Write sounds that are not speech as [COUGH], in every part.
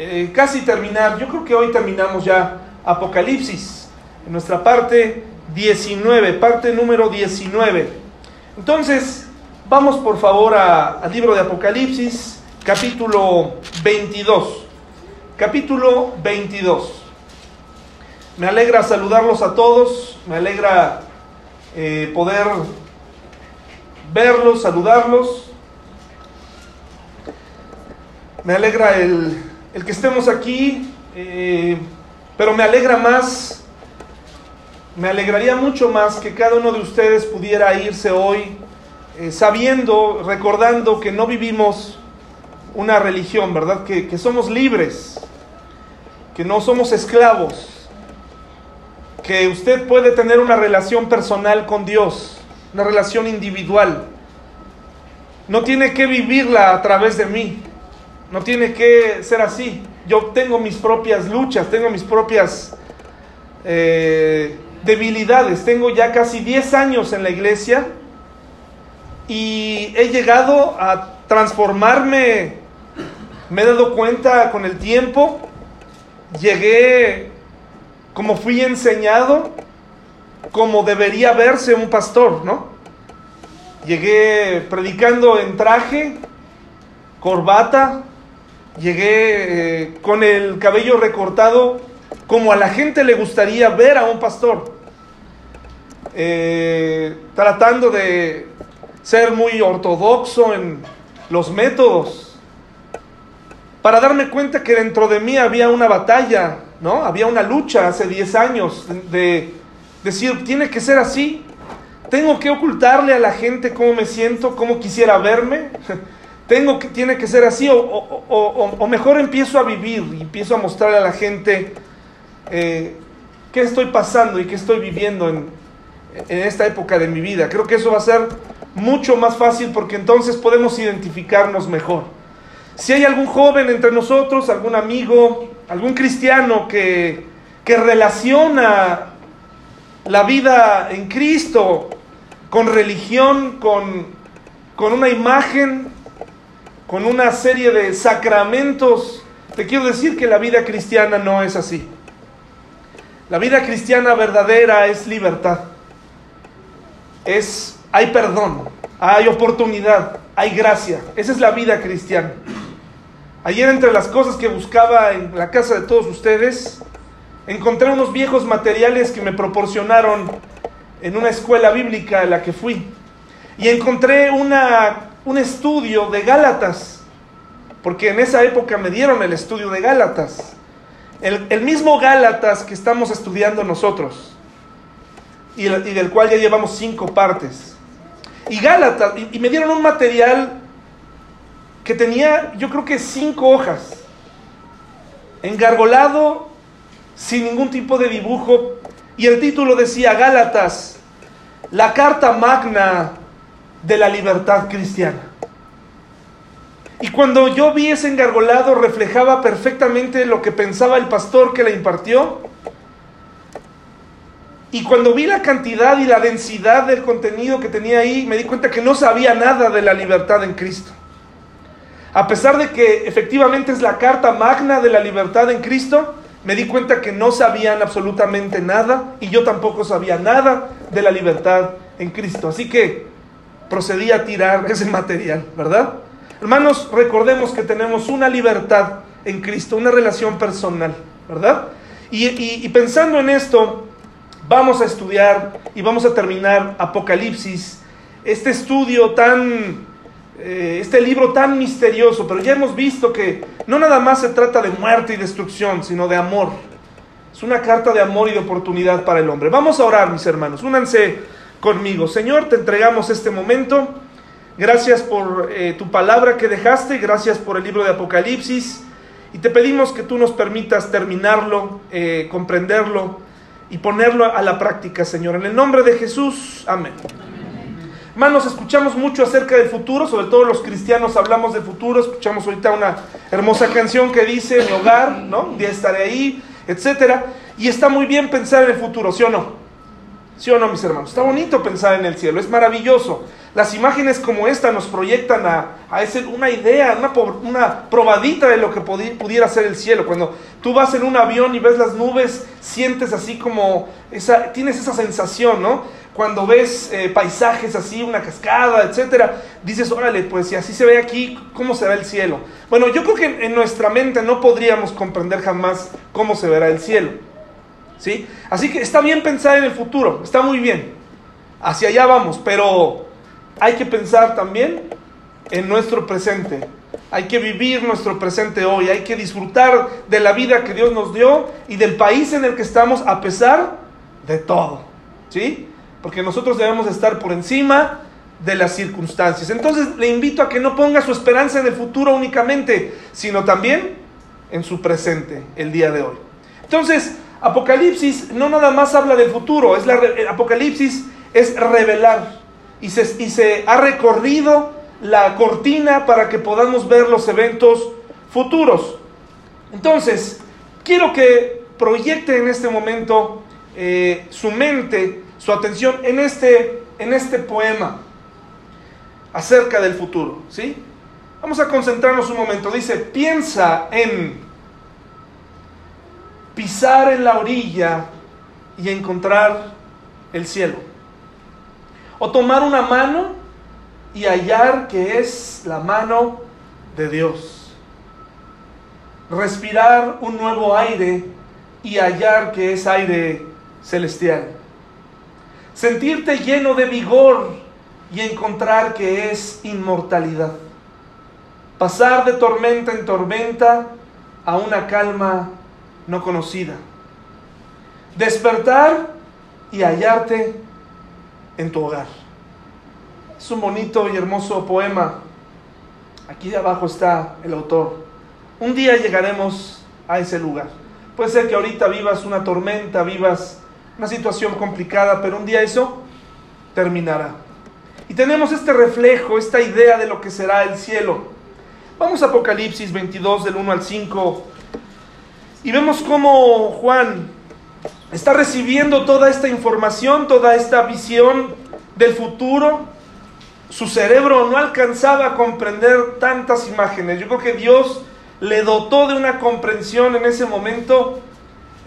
eh, casi terminar. Yo creo que hoy terminamos ya Apocalipsis, en nuestra parte 19, parte número 19. Entonces, vamos por favor al libro de Apocalipsis, capítulo 22. Capítulo 22. Me alegra saludarlos a todos, me alegra eh, poder verlos, saludarlos. Me alegra el, el que estemos aquí, eh, pero me alegra más, me alegraría mucho más que cada uno de ustedes pudiera irse hoy eh, sabiendo, recordando que no vivimos una religión, ¿verdad? Que, que somos libres, que no somos esclavos, que usted puede tener una relación personal con Dios, una relación individual. No tiene que vivirla a través de mí. No tiene que ser así. Yo tengo mis propias luchas, tengo mis propias eh, debilidades. Tengo ya casi 10 años en la iglesia y he llegado a transformarme. Me he dado cuenta con el tiempo. Llegué como fui enseñado, como debería verse un pastor, ¿no? Llegué predicando en traje, corbata, Llegué eh, con el cabello recortado como a la gente le gustaría ver a un pastor. Eh, tratando de ser muy ortodoxo en los métodos. Para darme cuenta que dentro de mí había una batalla, ¿no? Había una lucha hace 10 años de decir, tiene que ser así. Tengo que ocultarle a la gente cómo me siento, cómo quisiera verme. [LAUGHS] tengo que, tiene que ser así, o, mejor empiezo a vivir y empiezo a mostrarle a la gente eh, qué estoy pasando y qué estoy viviendo en, en esta época de mi vida. Creo que eso va a ser mucho más fácil porque entonces podemos identificarnos mejor. Si hay algún joven entre nosotros, algún amigo, algún cristiano que, que relaciona la vida en Cristo con religión, con, con una imagen, con una serie de sacramentos, te quiero decir que la vida cristiana no es así. La vida cristiana verdadera es libertad. Es hay perdón, hay oportunidad, hay gracia. Esa es la vida cristiana. Ayer entre las cosas que buscaba en la casa de todos ustedes, encontré unos viejos materiales que me proporcionaron en una escuela bíblica a la que fui. Y encontré una un estudio de Gálatas, porque en esa época me dieron el estudio de Gálatas, el, mismo Gálatas que estamos estudiando nosotros, y, del cual ya llevamos cinco partes. Y Gálatas, y, me dieron un material que tenía, yo creo que cinco hojas, engargolado, sin ningún tipo de dibujo, y el título decía Gálatas, la carta magna de la libertad cristiana. Y cuando yo vi ese engargolado reflejaba perfectamente lo que pensaba el pastor que la impartió. Y cuando vi la cantidad y la densidad del contenido que tenía ahí, me di cuenta que no sabía nada de la libertad en Cristo. A pesar de que efectivamente es la carta magna de la libertad en Cristo, me di cuenta que no sabían absolutamente nada y yo tampoco sabía nada de la libertad en Cristo. Así que procedí a tirar ese material, ¿verdad? Hermanos, recordemos que tenemos una libertad en Cristo, una relación personal, ¿verdad? Y, pensando en esto, vamos a estudiar y vamos a terminar Apocalipsis, este estudio tan, eh, este libro tan misterioso, pero ya hemos visto que no nada más se trata de muerte y destrucción, sino de amor. Es una carta de amor y de oportunidad para el hombre. Vamos a orar, mis hermanos. Únanse conmigo. Señor, te entregamos este momento. Gracias por eh, tu palabra que dejaste, gracias por el libro de Apocalipsis y te pedimos que tú nos permitas terminarlo, eh, comprenderlo y ponerlo a la práctica, Señor. En el nombre de Jesús, amén. Hermanos, escuchamos mucho acerca del futuro, sobre todo los cristianos hablamos de futuro, escuchamos ahorita una hermosa canción que dice mi hogar, ¿no? Un día estaré ahí, etcétera, y está muy bien pensar en el futuro, ¿sí o no? ¿Sí o no, mis hermanos? Está bonito pensar en el cielo, es maravilloso. las imágenes como esta nos proyectan a, a ese, una idea, una, una, probadita de lo que pudiera ser el cielo. Cuando tú vas en un avión y ves las nubes, sientes así como, esa, tienes esa sensación, ¿no? Cuando ves eh, paisajes así, una cascada, etcétera, dices, órale, pues si así se ve aquí, ¿cómo se ve el cielo? Bueno, yo creo que en nuestra mente no podríamos comprender jamás cómo se verá el cielo. ¿Sí? Así que está bien pensar en el futuro, está muy bien. Hacia allá vamos, pero hay que pensar también en nuestro presente. Hay que vivir nuestro presente hoy, hay que disfrutar de la vida que Dios nos dio y del país en el que estamos a pesar de todo. ¿Sí? Porque nosotros debemos estar por encima de las circunstancias. Entonces le invito a que no ponga su esperanza en el futuro únicamente, sino también en su presente, el día de hoy. Entonces, Apocalipsis no nada más habla del futuro, es la, Apocalipsis es revelar y se, y se ha recorrido la cortina para que podamos ver los eventos futuros. Entonces, quiero que proyecte en este momento eh, su mente, su atención en este, en este poema acerca del futuro. ¿sí? Vamos a concentrarnos un momento. Dice, piensa en pisar en la orilla y encontrar el cielo. O tomar una mano y hallar que es la mano de Dios. Respirar un nuevo aire y hallar que es aire celestial. Sentirte lleno de vigor y encontrar que es inmortalidad. Pasar de tormenta en tormenta a una calma no conocida. Despertar y hallarte en tu hogar. Es un bonito y hermoso poema. Aquí de abajo está el autor. Un día llegaremos a ese lugar. Puede ser que ahorita vivas una tormenta, vivas una situación complicada, pero un día eso terminará. Y tenemos este reflejo, esta idea de lo que será el cielo. Vamos a Apocalipsis 22 del 1 al 5 y vemos cómo Juan está recibiendo toda esta información, toda esta visión del futuro. Su cerebro no alcanzaba a comprender tantas imágenes. Yo creo que Dios le dotó de una comprensión en ese momento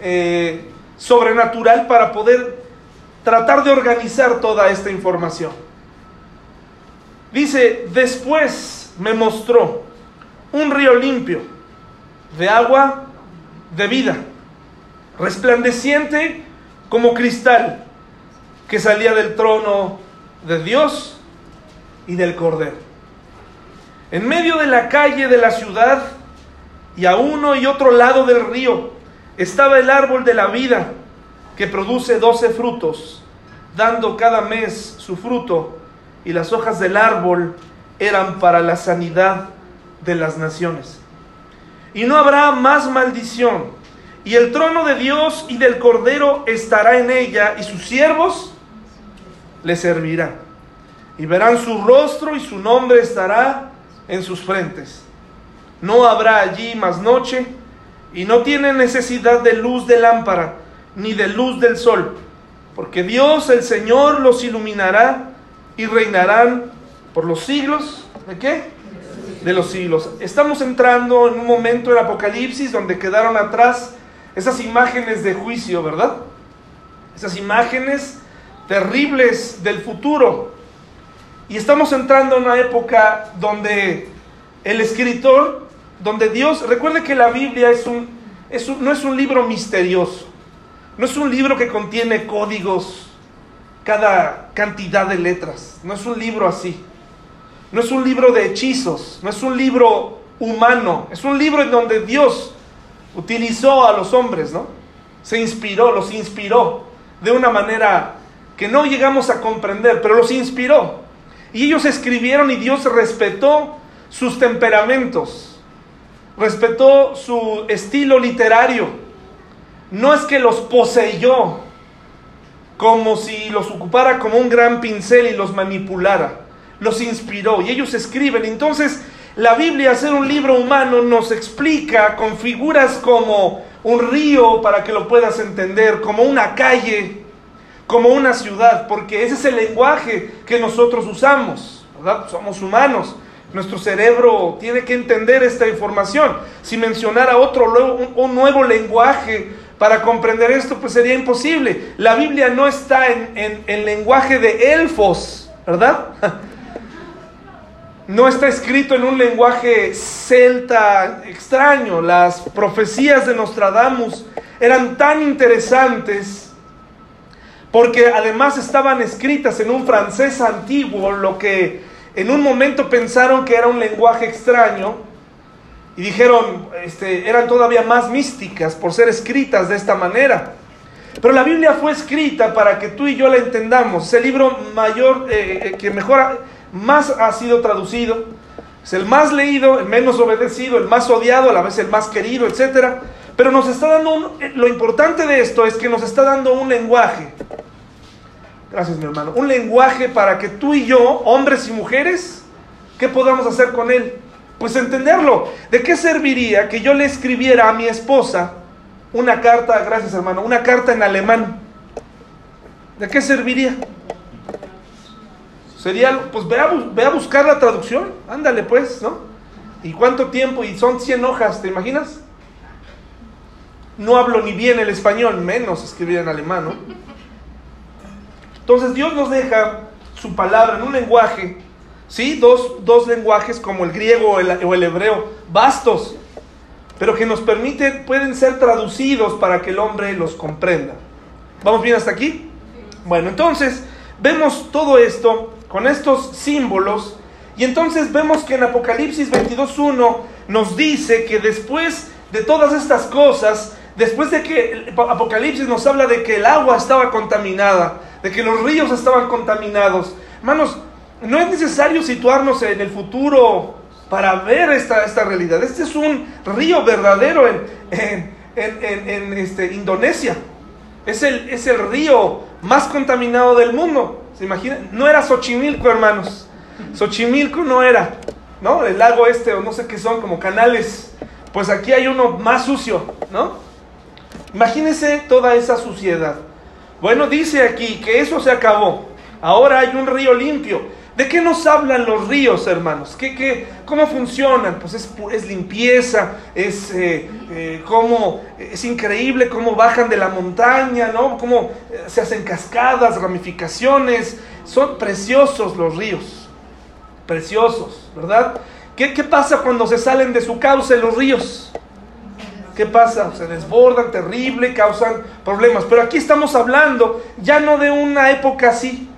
eh, sobrenatural para poder tratar de organizar toda esta información. Dice, después me mostró un río limpio de agua de vida resplandeciente como cristal que salía del trono de Dios y del Cordero. En medio de la calle de la ciudad y a uno y otro lado del río estaba el árbol de la vida que produce doce frutos, dando cada mes su fruto, y las hojas del árbol eran para la sanidad de las naciones. Y no habrá más maldición y el trono de Dios y del Cordero estará en ella, y sus siervos le servirán. Y verán su rostro y su nombre estará en sus frentes. No habrá allí más noche, y no tienen necesidad de luz de lámpara, ni de luz del sol, porque Dios el Señor los iluminará y reinarán por los siglos. ¿De qué? De los siglos. Estamos entrando en un momento del Apocalipsis donde quedaron atrás esas imágenes de juicio, ¿verdad? Esas imágenes terribles del futuro. Y estamos entrando en una época donde el escritor, donde Dios, recuerde que la Biblia es un, es no es un libro misterioso, no es un libro que contiene códigos, cada cantidad de letras, no es un libro así, no es un libro de hechizos, no es un libro humano, es un libro en donde Dios utilizó a los hombres, ¿no? Se inspiró, los inspiró de una manera que no llegamos a comprender, pero los inspiró. Y ellos escribieron y Dios respetó sus temperamentos, respetó su estilo literario. No es que los poseyó como si los ocupara como un gran pincel y los manipulara. Los inspiró y ellos escriben. Entonces, la Biblia, ser un libro humano, nos explica con figuras como un río, para que lo puedas entender, como una calle, como una ciudad, porque ese es el lenguaje que nosotros usamos, ¿verdad? Somos humanos. Nuestro cerebro tiene que entender esta información. Si mencionara otro, un, nuevo lenguaje para comprender esto, pues sería imposible. La Biblia no está en, en, lenguaje de elfos, ¿verdad? [LAUGHS] No está escrito en un lenguaje celta extraño. Las profecías de Nostradamus eran tan interesantes porque además estaban escritas en un francés antiguo, lo que en un momento pensaron que era un lenguaje extraño y dijeron, este, eran todavía más místicas por ser escritas de esta manera. Pero la Biblia fue escrita para que tú y yo la entendamos. Es el libro mayor, eh, eh, que mejor, más ha sido traducido. Es el más leído, el menos obedecido, el más odiado, a la vez el más querido, etc. Pero nos está dando un, eh, lo importante de esto es que nos está dando un lenguaje Gracias, mi hermano. Un lenguaje para que tú y yo, hombres y mujeres, ¿qué podamos hacer con él? Pues entenderlo. ¿De qué serviría que yo le escribiera a mi esposa una carta, gracias hermano, una carta en alemán? ¿De qué serviría? Sería, pues ve a, buscar la traducción, ándale pues, ¿no? ¿Y cuánto tiempo? Y son 100 hojas, ¿te imaginas? No hablo ni bien el español, menos escribir en alemán, ¿no? Entonces Dios nos deja su palabra en un lenguaje, ¿sí? Dos, dos lenguajes como el griego o el, o el hebreo, vastos, pero que nos permiten, pueden ser traducidos para que el hombre los comprenda. ¿Vamos bien hasta aquí? Bueno, entonces vemos todo esto con estos símbolos y entonces vemos que en Apocalipsis 22.1 nos dice que después de todas estas cosas, después de que Apocalipsis nos habla de que el agua estaba contaminada, de que los ríos estaban contaminados. Hermanos, no es necesario situarnos en el futuro para ver esta, esta realidad. Este es un río verdadero en, en, este, Indonesia. Es el, es el río más contaminado del mundo. ¿Se imaginan? No era Xochimilco, hermanos. Xochimilco no era, ¿no? El lago este, o no sé qué son, como canales. Pues aquí hay uno más sucio, ¿no? Imagínense toda esa suciedad. Bueno, dice aquí que eso se acabó. Ahora hay un río limpio. ¿De qué nos hablan los ríos, hermanos? ¿Qué, qué, ¿Cómo funcionan? Pues es, limpieza, es, eh, eh, es increíble cómo bajan de la montaña, ¿no? Cómo eh, se hacen cascadas, ramificaciones. Son preciosos los ríos, preciosos, ¿verdad? ¿Qué, qué pasa cuando se salen de su cauce los ríos? ¿Qué pasa? Se desbordan terrible, causan problemas. Pero aquí estamos hablando ya no de una época así,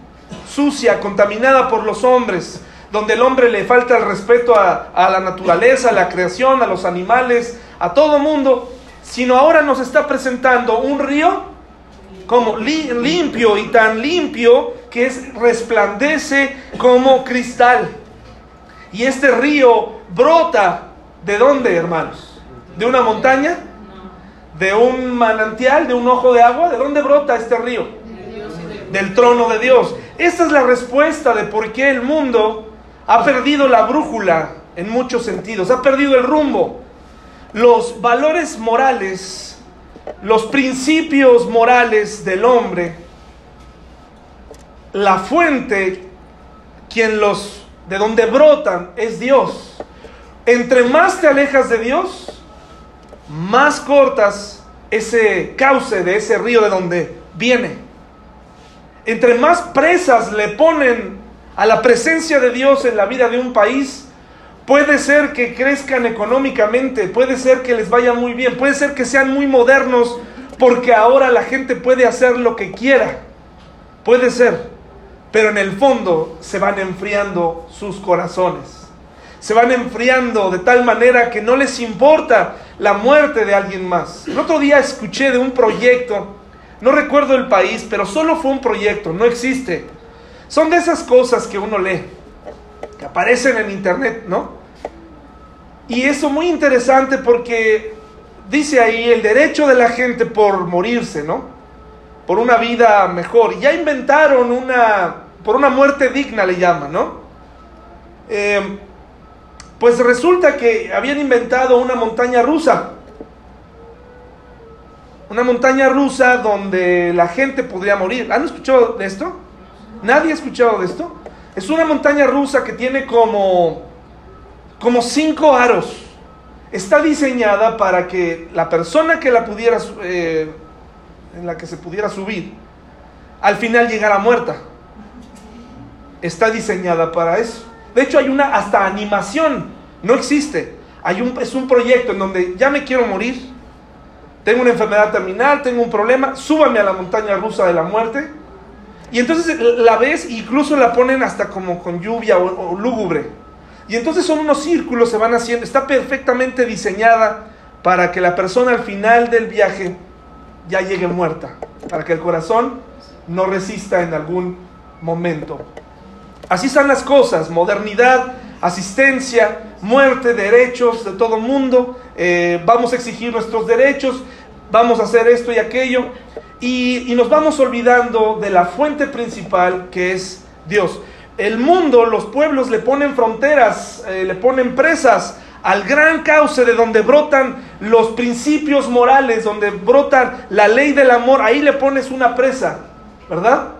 sucia, contaminada por los hombres, donde el hombre le falta el respeto a, la naturaleza, a la creación, a los animales, a todo mundo, sino ahora nos está presentando un río como limpio y tan limpio que es, resplandece como cristal. Y este río brota, ¿de dónde, hermanos? ¿De una montaña? ¿De un manantial? ¿De un ojo de agua? ¿De dónde brota este río? Del trono de Dios. Esta es la respuesta de por qué el mundo ha perdido la brújula en muchos sentidos, ha perdido el rumbo. Los valores morales, los principios morales del hombre, la fuente, quien los, de donde brotan, es Dios. Entre más te alejas de Dios, más cortas ese cauce de ese río de donde viene. Entre más presas le ponen a la presencia de Dios en la vida de un país, puede ser que crezcan económicamente, puede ser que les vaya muy bien, puede ser que sean muy modernos porque ahora la gente puede hacer lo que quiera. Puede ser, pero en el fondo se van enfriando sus corazones se van enfriando de tal manera que no les importa la muerte de alguien más. El otro día escuché de un proyecto, no recuerdo el país, pero solo fue un proyecto, no existe. Son de esas cosas que uno lee, que aparecen en internet, ¿no? Y eso muy interesante porque dice ahí el derecho de la gente por morirse, ¿no? Por una vida mejor. Ya inventaron una, por una muerte digna le llaman, ¿no? Eh, pues resulta que habían inventado una montaña rusa. Una montaña rusa donde la gente podría morir. ¿Han escuchado de esto? ¿Nadie ha escuchado de esto? Es una montaña rusa que tiene como, como cinco aros. Está diseñada para que la persona que la pudiera, eh, en la que se pudiera subir, al final llegara muerta. Está diseñada para eso. De hecho, hay una hasta animación. No existe. Hay un, es un proyecto en donde ya me quiero morir tengo una enfermedad terminal, tengo un problema, súbame a la montaña rusa de la muerte. Y entonces la ves, incluso la ponen hasta como con lluvia o, lúgubre. Y entonces son unos círculos, se van haciendo, está perfectamente diseñada para que la persona al final del viaje ya llegue muerta, para que el corazón no resista en algún momento. Así están las cosas, modernidad, asistencia, muerte, derechos de todo mundo, eh, vamos a exigir nuestros derechos, vamos a hacer esto y aquello, y, nos vamos olvidando de la fuente principal que es Dios. El mundo, los pueblos le ponen fronteras, eh, le ponen presas al gran cauce de donde brotan los principios morales, donde brotan la ley del amor, ahí le pones una presa, ¿verdad?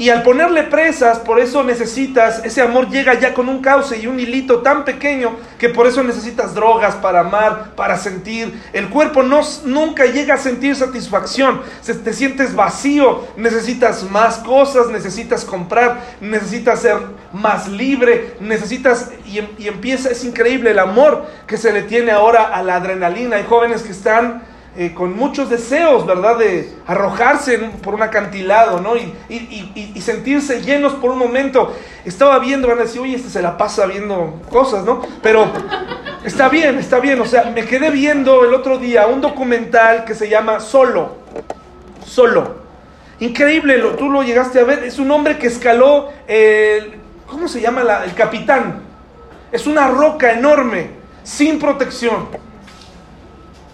Y al ponerle presas, por eso necesitas, ese amor llega ya con un cauce y un hilito tan pequeño que por eso necesitas drogas para amar, para sentir. El cuerpo no, nunca llega a sentir satisfacción, se, te sientes vacío, necesitas más cosas, necesitas comprar, necesitas ser más libre, necesitas, y, y empieza, es increíble el amor que se le tiene ahora a la adrenalina. Hay jóvenes que están eh, con muchos deseos, ¿verdad? De arrojarse por un acantilado, ¿no? Y, y, sentirse llenos por un momento. Estaba viendo, van a decir, oye, este se la pasa viendo cosas, ¿no? Pero está bien, está bien. O sea, me quedé viendo el otro día un documental que se llama Solo. Solo. Increíble, lo, tú lo llegaste a ver. Es un hombre que escaló el, ¿cómo se llama? La, el capitán. Es una roca enorme, sin protección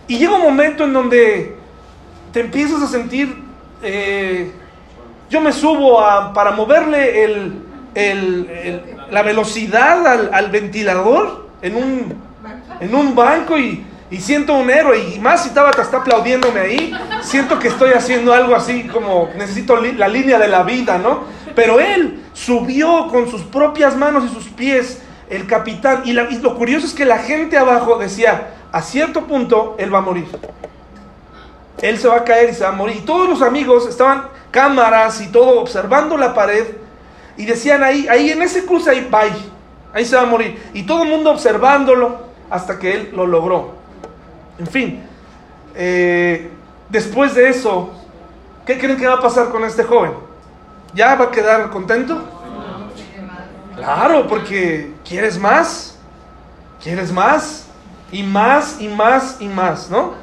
y llega un momento en donde te empiezas a sentir, eh, yo me subo para moverle la velocidad al, ventilador en un, en un banco y, siento un héroe y más si Tabata está aplaudiéndome ahí, siento que estoy haciendo algo así como necesito la línea de la vida, ¿no? Pero él subió con sus propias manos y sus pies el capitán y, y lo curioso es que la gente abajo decía, a cierto punto él va a morir. Él se va a caer y se va a morir. Y todos los amigos estaban cámaras y todo observando la pared y decían ahí, ahí en ese cruce ahí, bye, ahí se va a morir. Y todo el mundo observándolo hasta que él lo logró. En fin, eh, después de eso, ¿qué creen que va a pasar con este joven? ¿Ya va a quedar contento? Claro, porque ¿quieres más? ¿Quieres más? Y más y más y más, ¿no?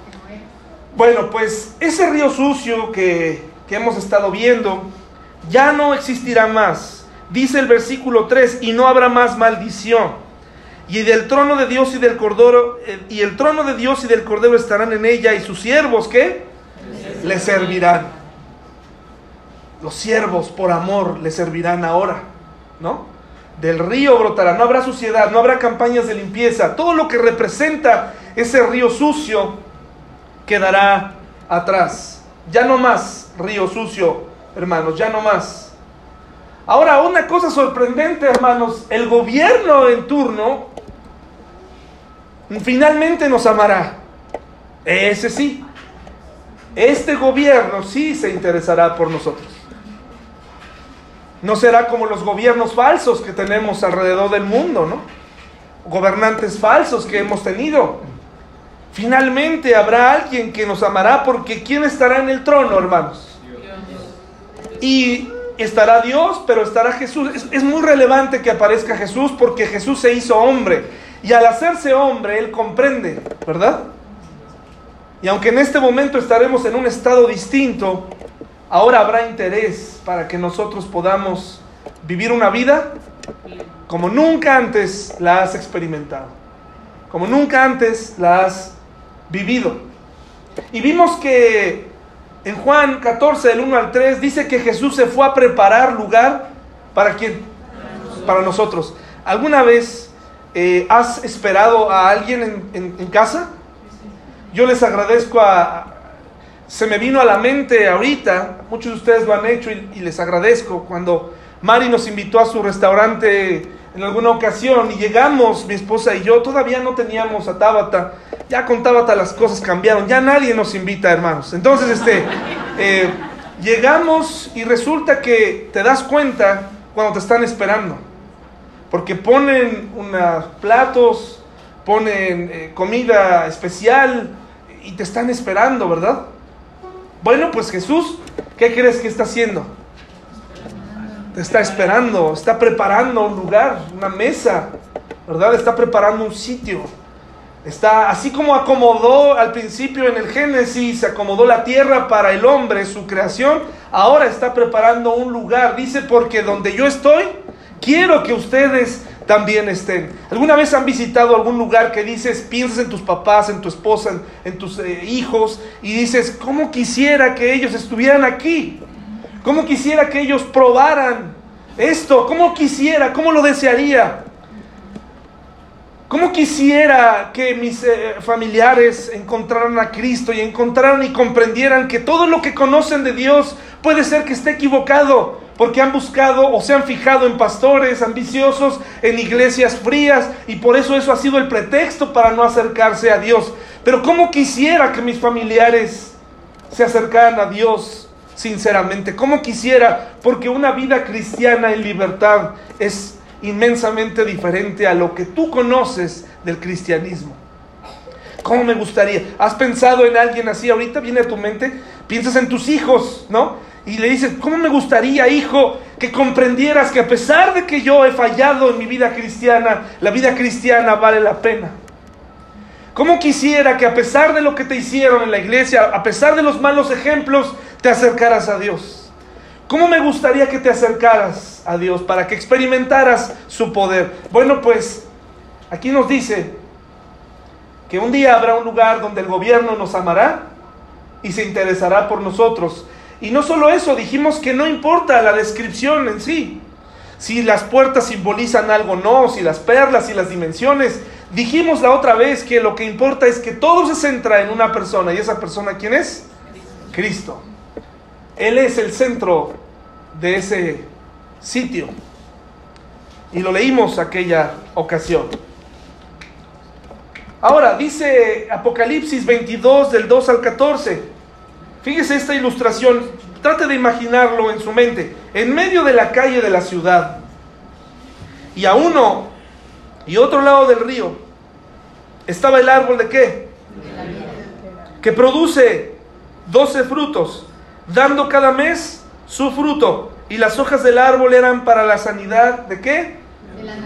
Bueno, pues ese río sucio que, que hemos estado viendo ya no existirá más. Dice el versículo 3, y no habrá más maldición. Y del trono de Dios y del cordero, eh, y el trono de Dios y del cordero estarán en ella, y sus siervos, ¿qué? Le servirán. Los siervos por amor le servirán ahora, ¿no? Del río brotará, no habrá suciedad, no habrá campañas de limpieza, todo lo que representa ese río sucio quedará atrás. Ya no más río sucio, hermanos, ya no más. Ahora, una cosa sorprendente, hermanos, el gobierno en turno finalmente nos amará. Ese sí. Este gobierno sí se interesará por nosotros. No será como los gobiernos falsos que tenemos alrededor del mundo, ¿no? Gobernantes falsos que hemos tenido. Finalmente habrá alguien que nos amará porque ¿quién estará en el trono, hermanos? Y estará Dios, pero estará Jesús. Es, muy relevante que aparezca Jesús porque Jesús se hizo hombre. Y al hacerse hombre, Él comprende, ¿verdad? Y aunque en este momento estaremos en un estado distinto, ahora habrá interés para que nosotros podamos vivir una vida como nunca antes la has experimentado, como nunca antes la has vivido. Y vimos que en Juan 14, del 1 al 3, dice que Jesús se fue a preparar lugar para quién? Para nosotros. ¿Alguna vez eh, has esperado a alguien en, en casa? Yo les agradezco a, se me vino a la mente ahorita, muchos de ustedes lo han hecho y, les agradezco, cuando Mari nos invitó a su restaurante en alguna ocasión y llegamos, mi esposa y yo, todavía no teníamos a Tabata, ya con Tabata las cosas cambiaron, ya nadie nos invita, hermanos. Entonces, este, eh, llegamos y resulta que te das cuenta cuando te están esperando, porque ponen unos platos, ponen eh, comida especial y te están esperando, ¿verdad? Bueno, pues Jesús, ¿qué crees que está haciendo? Te está esperando, está preparando un lugar, una mesa, ¿verdad? Está preparando un sitio. Está así como acomodó al principio en el Génesis, acomodó la tierra para el hombre, su creación, ahora está preparando un lugar. Dice, porque donde yo estoy, quiero que ustedes también estén. ¿Alguna vez han visitado algún lugar que dices, piensas en tus papás, en tu esposa, en, tus eh, hijos y dices, ¿cómo quisiera que ellos estuvieran aquí? ¿Cómo quisiera que ellos probaran esto? ¿Cómo quisiera? ¿Cómo lo desearía? ¿Cómo quisiera que mis eh, familiares encontraran a Cristo y encontraran y comprendieran que todo lo que conocen de Dios puede ser que esté equivocado? Porque han buscado o se han fijado en pastores ambiciosos, en iglesias frías, y por eso eso ha sido el pretexto para no acercarse a Dios. Pero ¿cómo quisiera que mis familiares se acercaran a Dios sinceramente? ¿Cómo quisiera? Porque una vida cristiana en libertad es inmensamente diferente a lo que tú conoces del cristianismo. ¿Cómo me gustaría? ¿Has pensado en alguien así ahorita? ¿Viene a tu mente? Piensas en tus hijos, ¿no? Y le dice, ¿cómo me gustaría, hijo, que comprendieras que a pesar de que yo he fallado en mi vida cristiana, la vida cristiana vale la pena? ¿Cómo quisiera que a pesar de lo que te hicieron en la iglesia, a pesar de los malos ejemplos, te acercaras a Dios? ¿Cómo me gustaría que te acercaras a Dios para que experimentaras su poder? Bueno, pues aquí nos dice que un día habrá un lugar donde el gobierno nos amará y se interesará por nosotros y no solo eso, dijimos que no importa la descripción en sí. Si las puertas simbolizan algo no, si las perlas y las dimensiones. Dijimos la otra vez que lo que importa es que todo se centra en una persona. ¿Y esa persona quién es? Cristo. Él es el centro de ese sitio. Y lo leímos aquella ocasión. Ahora, dice Apocalipsis 22 del 2 al 14. Fíjese esta ilustración, trate de imaginarlo en su mente. En medio de la calle de la ciudad y a uno y otro lado del río estaba el árbol de qué? Que produce 12 frutos, dando cada mes su fruto. Y las hojas del árbol eran para la sanidad de qué?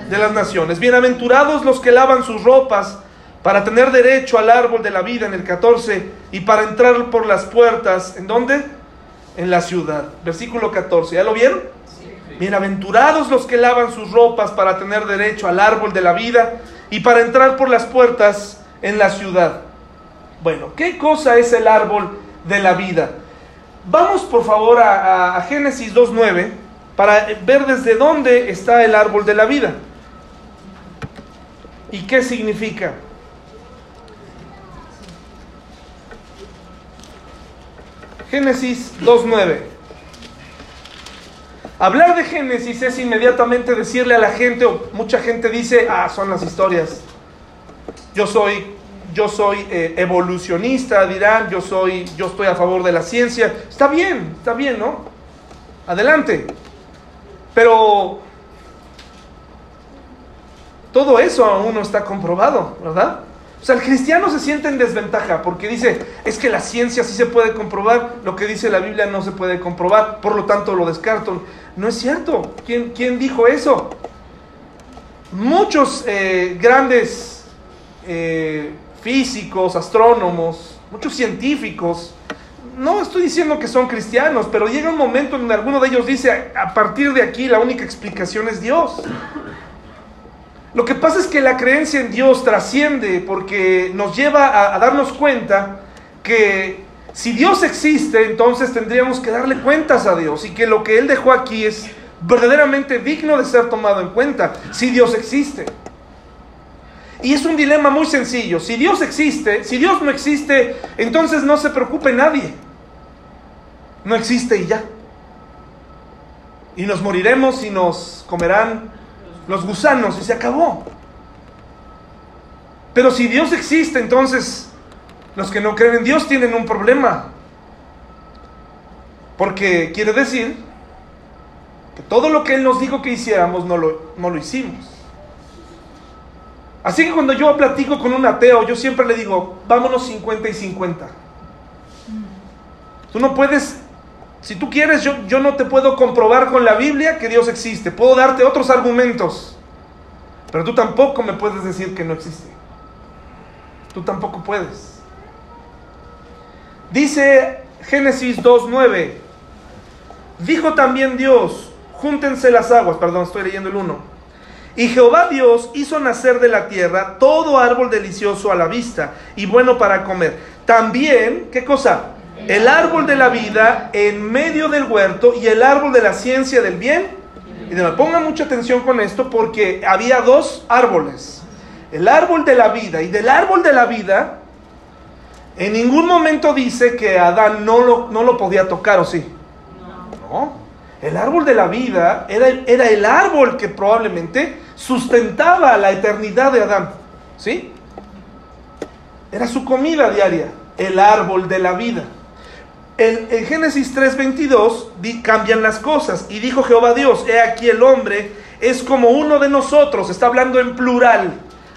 De las naciones. Bienaventurados los que lavan sus ropas para tener derecho al árbol de la vida en el 14 y para entrar por las puertas, ¿en dónde? En la ciudad. Versículo 14, ¿ya lo vieron? Bienaventurados los que lavan sus ropas para tener derecho al árbol de la vida y para entrar por las puertas en la ciudad. Bueno, ¿qué cosa es el árbol de la vida? Vamos por favor a, a Génesis 2.9 para ver desde dónde está el árbol de la vida y qué significa. Génesis 2.9. Hablar de Génesis es inmediatamente decirle a la gente, o mucha gente dice, ah, son las historias. Yo soy, yo soy eh, evolucionista, dirán, yo soy, yo estoy a favor de la ciencia. Está bien, está bien, ¿no? Adelante. Pero todo eso aún no está comprobado, ¿verdad? O sea, el cristiano se siente en desventaja porque dice, es que la ciencia sí se puede comprobar, lo que dice la Biblia no se puede comprobar, por lo tanto lo descarto. No es cierto. ¿Quién, quién dijo eso? Muchos eh, grandes eh, físicos, astrónomos, muchos científicos, no estoy diciendo que son cristianos, pero llega un momento en que alguno de ellos dice, a partir de aquí la única explicación es Dios. Lo que pasa es que la creencia en Dios trasciende porque nos lleva a, darnos cuenta que si Dios existe, entonces tendríamos que darle cuentas a Dios y que lo que Él dejó aquí es verdaderamente digno de ser tomado en cuenta, si Dios existe. Y es un dilema muy sencillo. Si Dios existe, si Dios no existe, entonces no se preocupe nadie. no existe y ya. Y nos moriremos y nos comerán los gusanos y se acabó. Pero si Dios existe, entonces los que no creen en Dios tienen un problema. Porque quiere decir que todo lo que Él nos dijo que hiciéramos no lo, no lo hicimos. Así que cuando yo platico con un ateo, yo siempre le digo, vámonos 50 y 50. Tú no puedes, si tú quieres, yo, yo no te puedo comprobar con la Biblia que Dios existe. Puedo darte otros argumentos, pero tú tampoco me puedes decir que no existe. Tú tampoco puedes. Dice Génesis 2.9, dijo también Dios, júntense las aguas, perdón, estoy leyendo el 1. Y Jehová Dios hizo nacer de la tierra todo árbol delicioso a la vista y bueno para comer. También, ¿qué cosa? El árbol de la vida en medio del huerto y el árbol de la ciencia del bien. Y me pongan mucha atención con esto porque había dos árboles. El árbol de la vida y del árbol de la vida en ningún momento dice que Adán no lo, no lo podía tocar, ¿o sí? No. El árbol de la vida era, era el árbol que probablemente sustentaba la eternidad de Adán. ¿Sí? Era su comida diaria, el árbol de la vida. En, en Génesis 3:22 cambian las cosas y dijo Jehová Dios, he aquí el hombre es como uno de nosotros, está hablando en plural,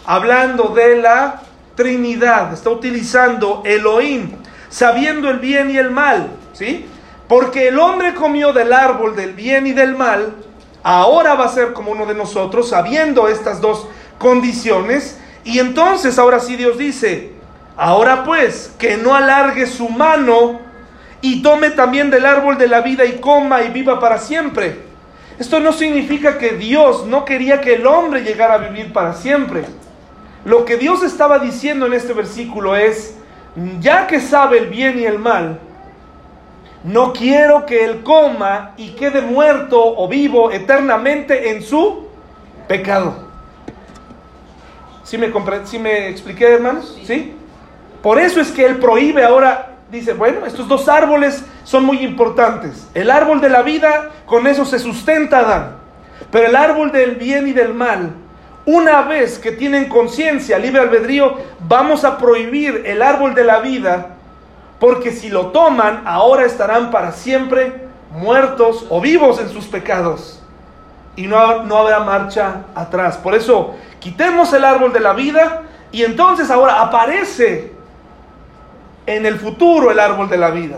hablando de la Trinidad, está utilizando Elohim, sabiendo el bien y el mal, ¿sí? Porque el hombre comió del árbol del bien y del mal, ahora va a ser como uno de nosotros, sabiendo estas dos condiciones. Y entonces ahora sí Dios dice, ahora pues, que no alargue su mano y tome también del árbol de la vida y coma y viva para siempre. Esto no significa que Dios no quería que el hombre llegara a vivir para siempre. Lo que Dios estaba diciendo en este versículo es, ya que sabe el bien y el mal, no quiero que él coma y quede muerto o vivo eternamente en su pecado. ¿Sí me, ¿Sí me expliqué, hermanos? ¿Sí? Por eso es que él prohíbe ahora, dice, bueno, estos dos árboles son muy importantes. El árbol de la vida, con eso se sustenta Adán. Pero el árbol del bien y del mal, una vez que tienen conciencia, libre albedrío, vamos a prohibir el árbol de la vida porque si lo toman, ahora estarán para siempre muertos o vivos en sus pecados. Y no, no habrá marcha atrás. Por eso, quitemos el árbol de la vida y entonces ahora aparece en el futuro el árbol de la vida.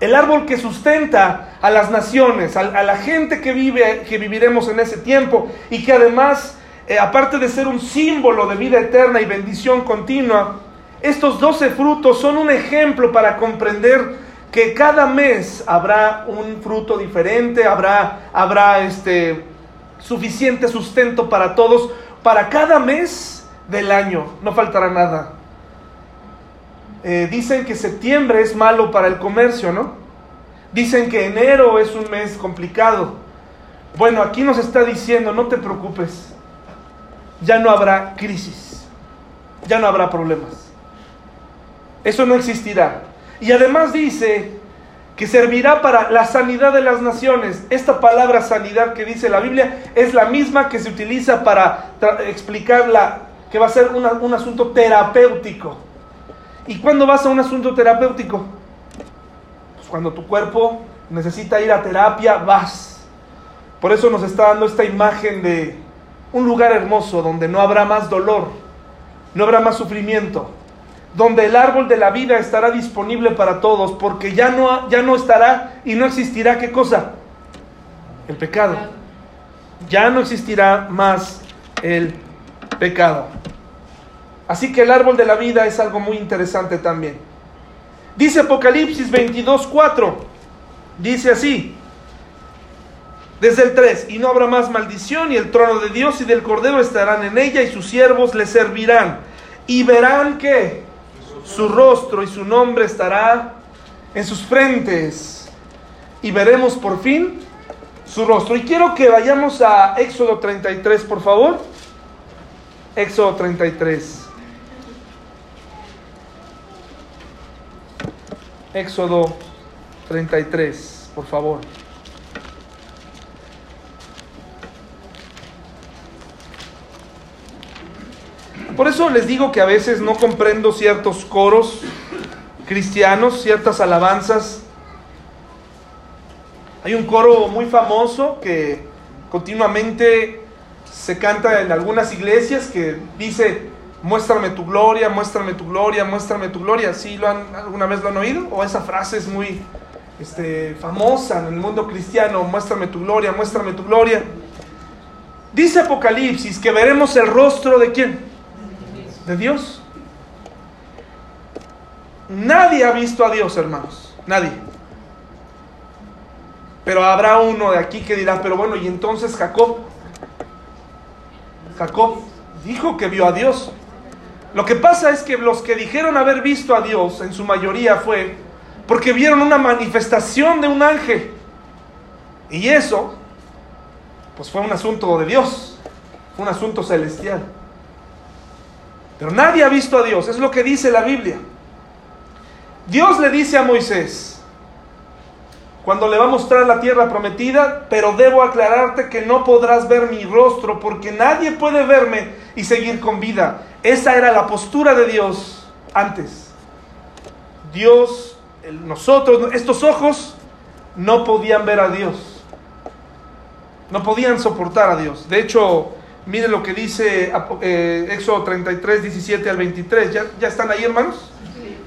El árbol que sustenta a las naciones, a, la gente que vive, que viviremos en ese tiempo y que además, eh, aparte de ser un símbolo de vida eterna y bendición continua, estos doce frutos son un ejemplo para comprender que cada mes habrá un fruto diferente, habrá, habrá este, suficiente sustento para todos, para cada mes del año, no faltará nada. Eh, dicen que septiembre es malo para el comercio, ¿no? Dicen que enero es un mes complicado. Bueno, aquí nos está diciendo, no te preocupes, ya no habrá crisis, ya no habrá problemas. Eso no existirá. Y además dice que servirá para la sanidad de las naciones. Esta palabra sanidad que dice la Biblia es la misma que se utiliza para explicar la, que va a ser un asunto terapéutico. ¿Y cuándo vas a un asunto terapéutico? Pues cuando tu cuerpo necesita ir a terapia, vas. Por eso nos está dando esta imagen de un lugar hermoso donde no habrá más dolor, no habrá más sufrimiento, donde el árbol de la vida estará disponible para todos, porque ya no, ya no estará y no existirá qué cosa? El pecado. Ya no existirá más el pecado. Así que el árbol de la vida es algo muy interesante también. Dice Apocalipsis 22, 4. Dice así. Desde el 3, y no habrá más maldición, y el trono de Dios y del Cordero estarán en ella, y sus siervos le servirán. Y verán que su rostro y su nombre estará en sus frentes y veremos por fin su rostro. Y quiero que vayamos a Éxodo 33, por favor. Éxodo 33. Éxodo 33, por favor. Por eso les digo que a veces no comprendo ciertos coros cristianos, ciertas alabanzas. Hay un coro muy famoso que continuamente se canta en algunas iglesias que dice, muéstrame tu gloria, muéstrame tu gloria, muéstrame tu gloria. ¿Sí lo han, alguna vez lo han oído? ¿O esa frase es muy este, famosa en el mundo cristiano? Muéstrame tu gloria, muéstrame tu gloria. Dice Apocalipsis que veremos el rostro de quién? De Dios. Nadie ha visto a Dios, hermanos. Nadie. Pero habrá uno de aquí que dirá, pero bueno, y entonces Jacob, Jacob dijo que vio a Dios. Lo que pasa es que los que dijeron haber visto a Dios, en su mayoría fue porque vieron una manifestación de un ángel. Y eso, pues fue un asunto de Dios, fue un asunto celestial. Pero nadie ha visto a Dios, es lo que dice la Biblia. Dios le dice a Moisés, cuando le va a mostrar la tierra prometida, pero debo aclararte que no podrás ver mi rostro porque nadie puede verme y seguir con vida. Esa era la postura de Dios antes. Dios, nosotros, estos ojos no podían ver a Dios. No podían soportar a Dios. De hecho, mire lo que dice eh, Éxodo 33, 17 al 23. ¿Ya, ¿Ya están ahí, hermanos?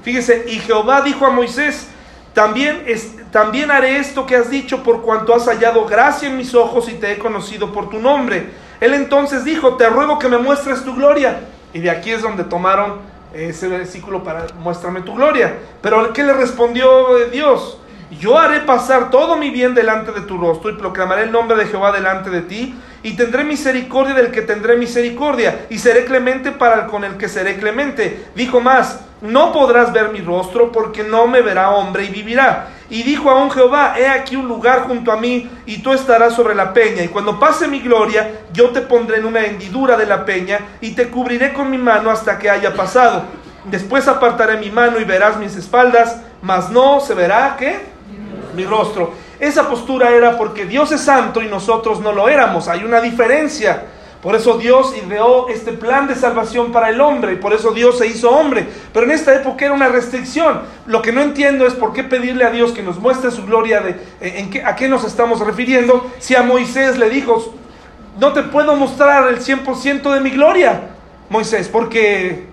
Fíjese, y Jehová dijo a Moisés, también, haré esto que has dicho por cuanto has hallado gracia en mis ojos y te he conocido por tu nombre. Él entonces dijo, te ruego que me muestres tu gloria. Y de aquí es donde tomaron ese versículo para muéstrame tu gloria. Pero ¿qué le respondió Dios? Yo haré pasar todo mi bien delante de tu rostro y proclamaré el nombre de Jehová delante de ti y tendré misericordia del que tendré misericordia y seré clemente para el con el que seré clemente. Dijo más, no podrás ver mi rostro porque no me verá hombre y vivirá. Y dijo aún Jehová, he aquí un lugar junto a mí y tú estarás sobre la peña. Y cuando pase mi gloria, yo te pondré en una hendidura de la peña y te cubriré con mi mano hasta que haya pasado. Después apartaré mi mano y verás mis espaldas, mas no se verá qué? Mi rostro. Esa postura era porque Dios es santo y nosotros no lo éramos. Hay una diferencia. Por eso Dios ideó este plan de salvación para el hombre y por eso Dios se hizo hombre. Pero en esta época era una restricción. Lo que no entiendo es por qué pedirle a Dios que nos muestre su gloria de eh, en qué, a qué nos estamos refiriendo si a Moisés le dijo, no te puedo mostrar el 100% de mi gloria, Moisés, porque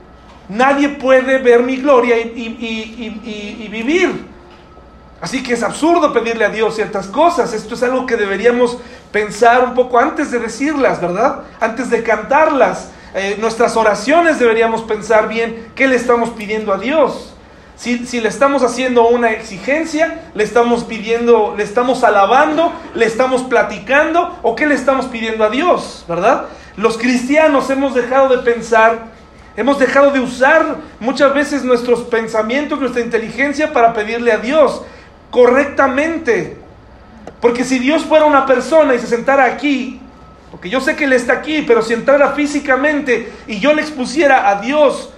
nadie puede ver mi gloria y, y vivir. Así que es absurdo pedirle a Dios ciertas cosas. Esto es algo que deberíamos pensar un poco antes de decirlas, ¿verdad? Antes de cantarlas. Eh, nuestras oraciones deberíamos pensar bien qué le estamos pidiendo a Dios. Si, si, le estamos haciendo una exigencia, le estamos pidiendo, le estamos alabando, le estamos platicando o qué le estamos pidiendo a Dios, ¿verdad? Los cristianos hemos dejado de pensar, hemos dejado de usar muchas veces nuestros pensamientos, nuestra inteligencia para pedirle a Dios correctamente. Porque si Dios fuera una persona y se sentara aquí, porque yo sé que Él está aquí, pero si entrara físicamente y yo le expusiera a Dios,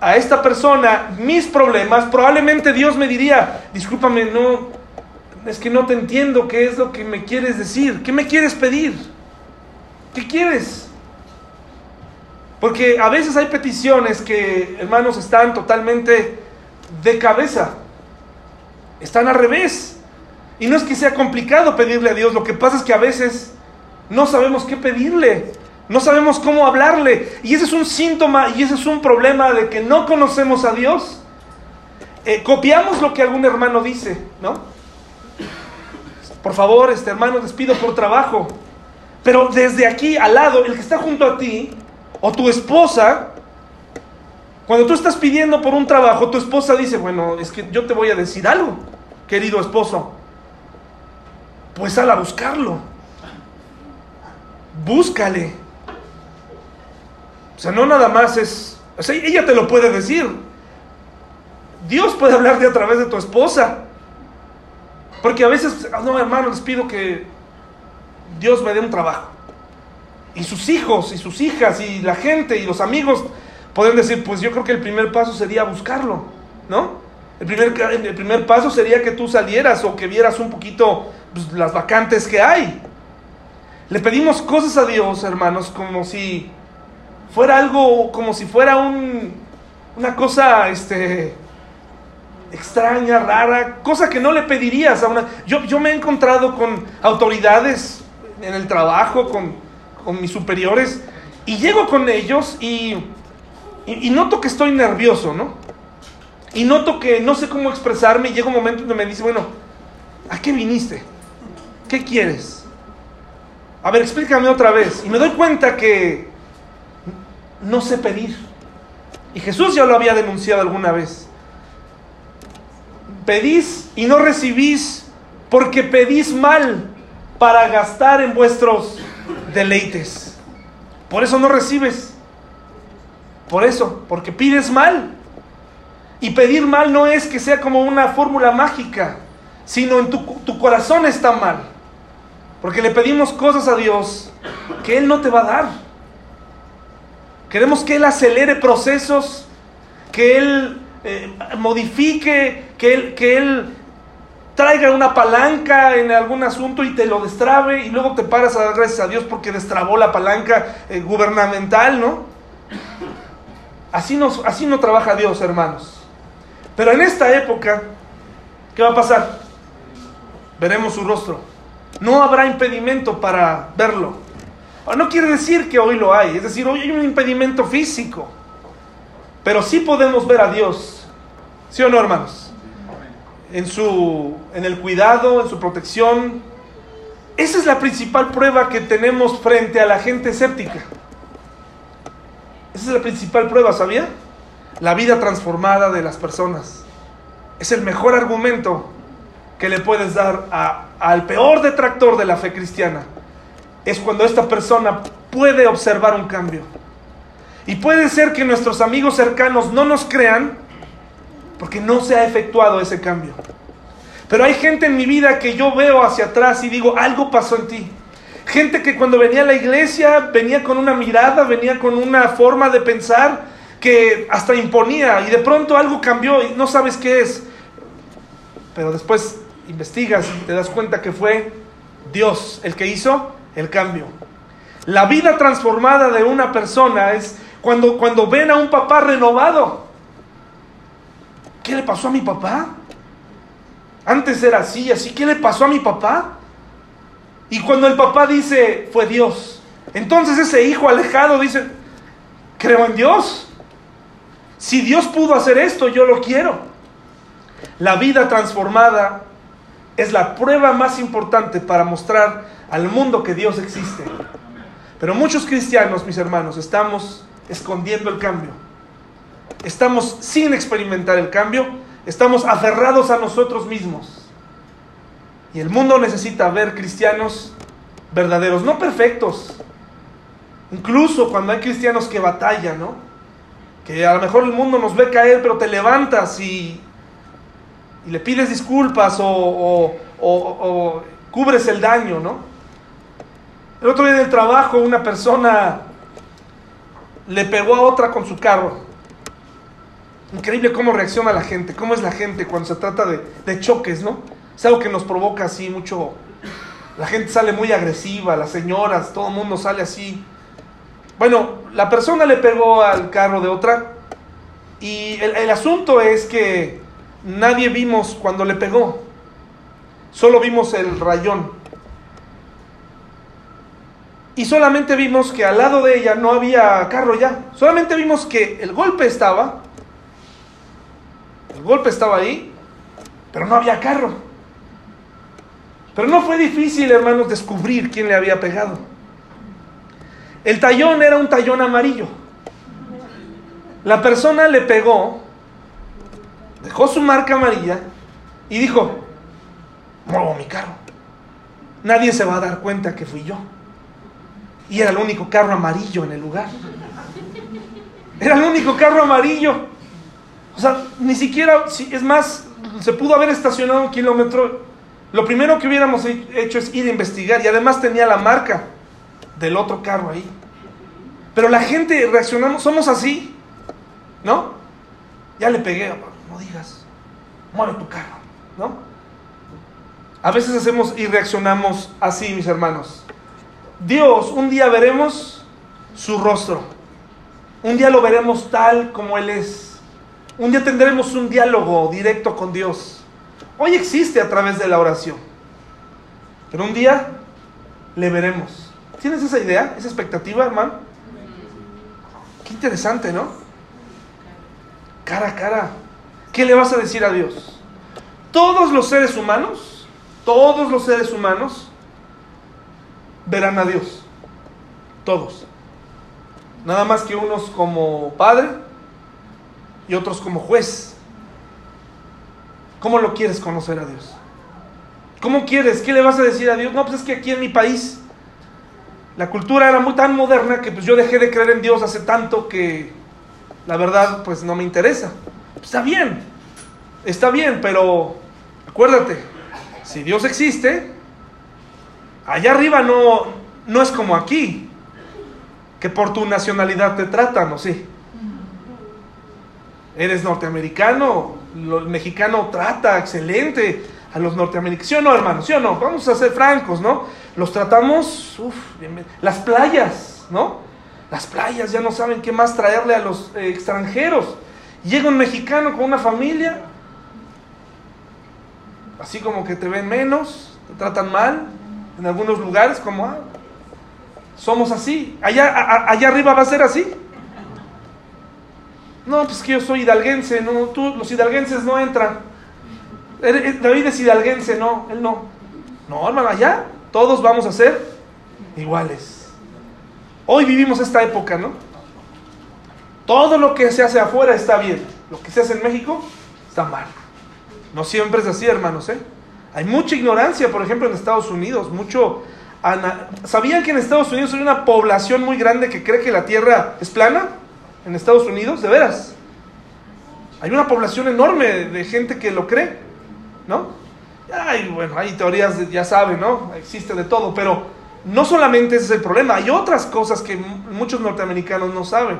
a esta persona, mis problemas, probablemente Dios me diría, discúlpame, no, es que no te entiendo qué es lo que me quieres decir, qué me quieres pedir, qué quieres. Porque a veces hay peticiones que, hermanos, están totalmente de cabeza están al revés. Y no es que sea complicado pedirle a Dios, lo que pasa es que a veces no sabemos qué pedirle, no sabemos cómo hablarle. Y ese es un síntoma y ese es un problema de que no conocemos a Dios. Eh, copiamos lo que algún hermano dice, ¿no? Por favor, este hermano, les pido por trabajo. Pero desde aquí al lado, el que está junto a ti, o tu esposa, cuando tú estás pidiendo por un trabajo, tu esposa dice, bueno, es que yo te voy a decir algo, querido esposo. Pues sal a buscarlo. Búscale. O sea, no nada más es... O sea, ella te lo puede decir. Dios puede hablarte a través de tu esposa. Porque a veces, ah, no, hermano, les pido que Dios me dé un trabajo. Y sus hijos, y sus hijas, y la gente, y los amigos Pueden decir, pues yo creo que el primer paso sería buscarlo, ¿no? El primer, el primer paso sería que tú salieras o que vieras un poquito pues, las vacantes que hay. Le pedimos cosas a Dios, hermanos, como si fuera algo, como si fuera un, una cosa este, extraña, rara, cosa que no le pedirías. Yo, yo me he encontrado con autoridades en el trabajo, con, con mis superiores, y llego con ellos y, y, noto que estoy nervioso, ¿no? Y noto que no sé cómo expresarme llega un momento donde me dice, bueno, ¿a qué viniste? ¿Qué quieres? A ver, explícame otra vez. Y me doy cuenta que no sé pedir. Y Jesús ya lo había denunciado alguna vez. Pedís y no recibís porque pedís mal para gastar en vuestros deleites. Por eso no recibes. Por eso, porque pides mal. Y pedir mal no es que sea como una fórmula mágica, sino en tu, corazón está mal. Porque le pedimos cosas a Dios que Él no te va a dar. Queremos que Él acelere procesos, que Él eh, modifique, que Él, que Él traiga una palanca en algún asunto y te lo destrabe y luego te paras a dar gracias a Dios porque destrabó la palanca eh, gubernamental, ¿no? Así no, así no trabaja Dios, hermanos. Pero en esta época, ¿qué va a pasar? Veremos su rostro. No habrá impedimento para verlo. No quiere decir que hoy lo hay, es decir, hoy hay un impedimento físico. Pero sí podemos ver a Dios. ¿Sí o no, hermanos? En, su, en el cuidado, en su protección. Esa es la principal prueba que tenemos frente a la gente escéptica. Esa es la principal prueba, ¿sabía? La vida transformada de las personas. Es el mejor argumento que le puedes dar al peor detractor de la fe cristiana es cuando esta persona puede observar un cambio. Y puede ser que nuestros amigos cercanos no nos crean porque no se ha efectuado ese cambio. Pero hay gente en mi vida que yo veo hacia atrás y digo, algo pasó en ti. Gente que cuando venía a la iglesia venía con una mirada, venía con una forma de pensar que hasta imponía y de pronto algo cambió y no sabes qué es. Pero después investigas te das cuenta que fue Dios el que hizo el cambio. La vida transformada de una persona es cuando, cuando ven a un papá renovado. ¿Qué le pasó a mi papá? Antes era así, así. ¿Qué le pasó a mi papá? Y cuando el papá dice, fue Dios. Entonces ese hijo alejado dice, creo en Dios. Si Dios pudo hacer esto, yo lo quiero. La vida transformada es la prueba más importante para mostrar al mundo que Dios existe. Pero muchos cristianos, mis hermanos, estamos escondiendo el cambio. Estamos sin experimentar el cambio. Estamos aferrados a nosotros mismos. Y el mundo necesita ver cristianos verdaderos, no perfectos. Incluso cuando hay cristianos que batallan, ¿no? Que a lo mejor el mundo nos ve caer, pero te levantas y le pides disculpas o, cubres el daño, ¿no? El otro día en el trabajo una persona le pegó a otra con su carro. Increíble cómo reacciona la gente, cómo es la gente cuando se trata de choques, ¿no? Es algo que nos provoca así mucho. La gente sale muy agresiva, las señoras, todo el mundo sale así. Bueno, la persona le pegó al carro de otra y el, el asunto es que nadie vimos cuando le pegó. Solo vimos el rayón. Y solamente vimos que al lado de ella no había carro ya. Solamente vimos que el golpe estaba. El golpe estaba ahí. Pero no había carro. Pero no fue difícil, hermanos, descubrir quién le había pegado. El tallón era un tallón amarillo. La persona le pegó dejó su marca amarilla y dijo, muevo mi carro. Nadie se va a dar cuenta que fui yo. Y era el único carro amarillo en el lugar. Era el único carro amarillo. O sea, ni siquiera, es más, se pudo haber estacionado un kilómetro. Lo primero que hubiéramos hecho es ir a investigar y además tenía la marca del otro carro ahí. Pero la gente reaccionamos, somos así, ¿no? Ya le pegué, no digas. mueve tu carro, ¿no? A veces hacemos y reaccionamos así, mis hermanos. Dios, un día veremos su rostro. Un día lo veremos tal como Él es. Un día tendremos un diálogo directo con Dios. Hoy existe a través de la oración. Pero un día le veremos. ¿Tienes esa idea, esa expectativa, hermano? Qué interesante, ¿no? Cara a cara. ¿Qué le vas a decir a Dios? Todos los seres humanos, todos los seres humanos verán a Dios. Todos. Nada más que unos como padre y otros como juez. ¿Cómo lo quieres conocer a Dios? ¿Cómo quieres? ¿Qué le vas a decir a Dios? No, pues es que aquí en mi país la cultura era muy tan moderna que pues yo dejé de creer en Dios hace tanto que la verdad pues no me interesa. Está bien, está bien, pero acuérdate, si Dios existe, allá arriba no, no es como aquí, que por tu nacionalidad te tratan, ¿o sí? Eres norteamericano, el mexicano trata excelente a los norteamericanos, ¿sí o no, hermano? ¿Sí o no? Vamos a ser francos, ¿no? Los tratamos, uff, las playas, ¿no? Las playas ya no saben qué más traerle a los eh, extranjeros. Llega un mexicano con una familia, así como que te ven menos, te tratan mal, en algunos lugares como, ah, somos así, allá, allá arriba va a ser así. No, pues que yo soy hidalguense, no, tú, los hidalguenses no entran. David es hidalguense, no, él no. No, hermano, allá todos vamos a ser iguales. Hoy vivimos esta época, ¿no? Todo lo que se hace afuera está bien. Lo que se hace en México está mal. No siempre es así, hermanos, ¿eh? Hay mucha ignorancia, por ejemplo, en Estados Unidos, mucho... ¿Sabían que en Estados Unidos hay una población muy grande que cree que la Tierra es plana? En Estados Unidos, de veras. Hay una población enorme de gente que lo cree, ¿no? Ay, bueno, hay teorías, ya saben, ¿no? Existe de todo, pero no solamente ese es el problema, hay otras cosas que muchos norteamericanos no saben.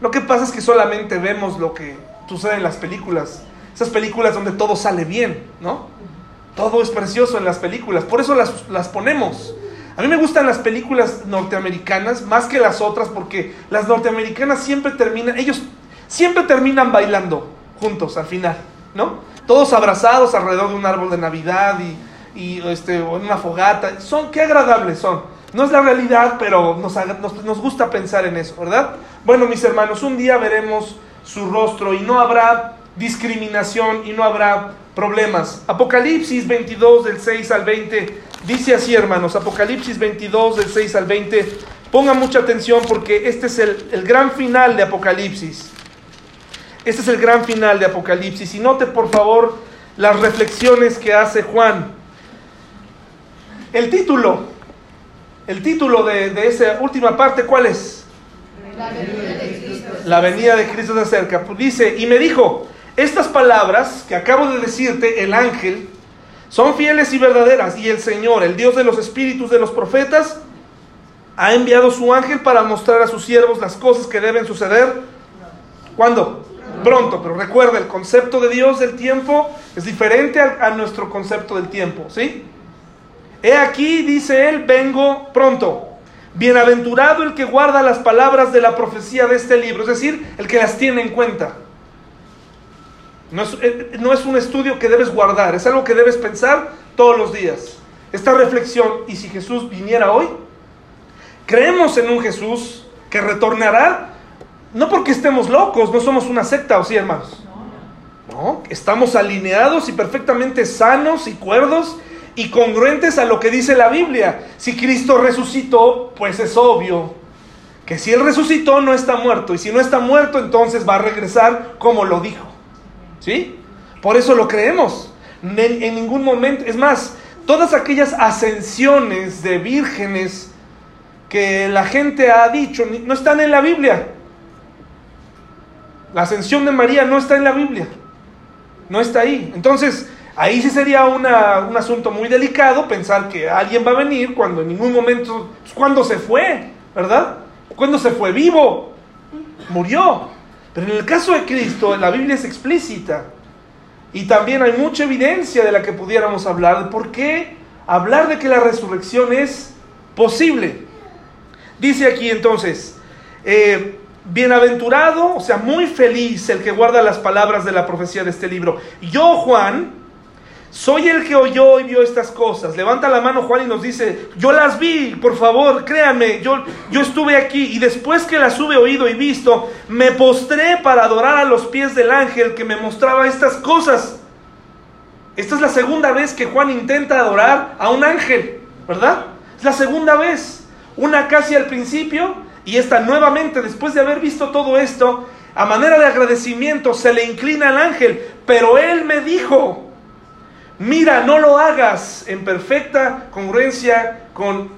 Lo que pasa es que solamente vemos lo que sucede en las películas, esas películas donde todo sale bien, ¿no? Todo es precioso en las películas, por eso las, las ponemos. A mí me gustan las películas norteamericanas más que las otras porque las norteamericanas siempre terminan, ellos siempre terminan bailando juntos al final, ¿no? Todos abrazados alrededor de un árbol de Navidad y, y este, en una fogata. Son, qué agradables son. No es la realidad, pero nos, nos, nos gusta pensar en eso, ¿verdad? Bueno, mis hermanos, un día veremos su rostro y no habrá discriminación y no habrá problemas. Apocalipsis 22 del 6 al 20 dice así, hermanos, Apocalipsis 22 del 6 al 20. Pongan mucha atención porque este es el, el gran final de Apocalipsis. Este es el gran final de Apocalipsis. Y note por favor las reflexiones que hace Juan. El título, el título de, de esa última parte, ¿cuál es? La venida de Cristo. La venida de Cristo se acerca. Dice, y me dijo, estas palabras que acabo de decirte, el ángel, son fieles y verdaderas. Y el Señor, el Dios de los espíritus de los profetas, ha enviado su ángel para mostrar a sus siervos las cosas que deben suceder. ¿Cuándo? Pronto, pero recuerda, el concepto de Dios del tiempo es diferente a, a nuestro concepto del tiempo, ¿sí? He aquí, dice él, vengo pronto. Bienaventurado el que guarda las palabras de la profecía de este libro, es decir, el que las tiene en cuenta. No es, eh, no es, un estudio que debes guardar, es algo que debes pensar todos los días. Esta reflexión, y si Jesús viniera hoy, creemos en un Jesús que retornará, no porque estemos locos, no somos una secta, ¿o sí, hermanos? No, estamos alineados y perfectamente sanos y cuerdos y congruentes a lo que dice la Biblia. Si Cristo resucitó, pues es obvio que si Él resucitó no está muerto. Y si no está muerto, entonces va a regresar como lo dijo. ¿Sí? Por eso lo creemos. En, ningún momento, es más, todas aquellas ascensiones de vírgenes que la gente ha dicho, no están en la Biblia. La ascensión de María no está en la Biblia. No está ahí. Entonces, Ahí sí sería una, un asunto muy delicado pensar que alguien va a venir cuando en ningún momento, pues, cuando se fue, ¿verdad? Cuando se fue vivo, murió. Pero en el caso de Cristo, la Biblia es explícita. Y también hay mucha evidencia de la que pudiéramos hablar. ¿Por qué hablar de que la resurrección es posible? Dice aquí entonces, eh, bienaventurado, o sea, muy feliz el que guarda las palabras de la profecía de este libro. Yo, Juan, soy el que oyó y vio estas cosas. Levanta la mano Juan y nos dice, yo las vi, por favor, créanme, yo, yo estuve aquí y después que las hube oído y visto, me postré para adorar a los pies del ángel que me mostraba estas cosas. Esta es la segunda vez que Juan intenta adorar a un ángel, ¿verdad? Es la segunda vez. Una casi al principio y esta nuevamente, después de haber visto todo esto, a manera de agradecimiento se le inclina al ángel, pero él me dijo, Mira, no lo hagas en perfecta congruencia con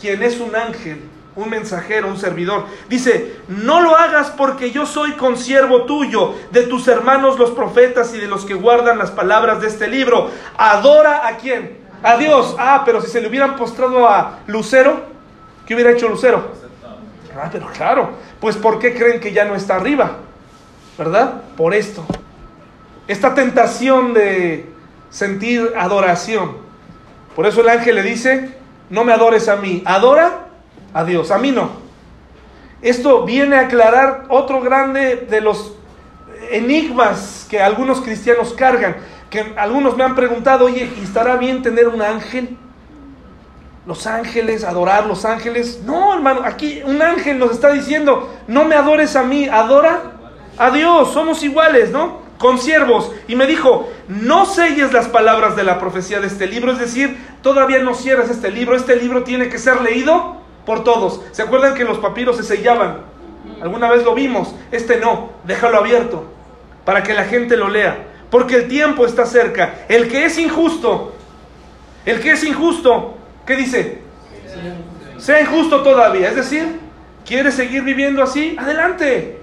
quien es un ángel, un mensajero, un servidor. Dice, no lo hagas porque yo soy consiervo tuyo, de tus hermanos los profetas y de los que guardan las palabras de este libro. Adora a quién? A Dios. Ah, pero si se le hubieran postrado a Lucero, ¿qué hubiera hecho Lucero? Ah, pero claro, pues ¿por qué creen que ya no está arriba? ¿Verdad? Por esto. Esta tentación de sentir adoración. Por eso el ángel le dice, no me adores a mí, adora a Dios, a mí no. Esto viene a aclarar otro grande de los enigmas que algunos cristianos cargan, que algunos me han preguntado, oye, ¿estará bien tener un ángel? Los ángeles, adorar los ángeles. No, hermano, aquí un ángel nos está diciendo, no me adores a mí, adora a Dios, somos iguales, ¿no? Con siervos y me dijo, no selles las palabras de la profecía de este libro, es decir, todavía no cierres este libro, este libro tiene que ser leído por todos. ¿Se acuerdan que los papiros se sellaban? Alguna vez lo vimos, este no, déjalo abierto para que la gente lo lea, porque el tiempo está cerca. El que es injusto, el que es injusto, ¿qué dice? Sea injusto todavía, es decir, ¿quiere seguir viviendo así? Adelante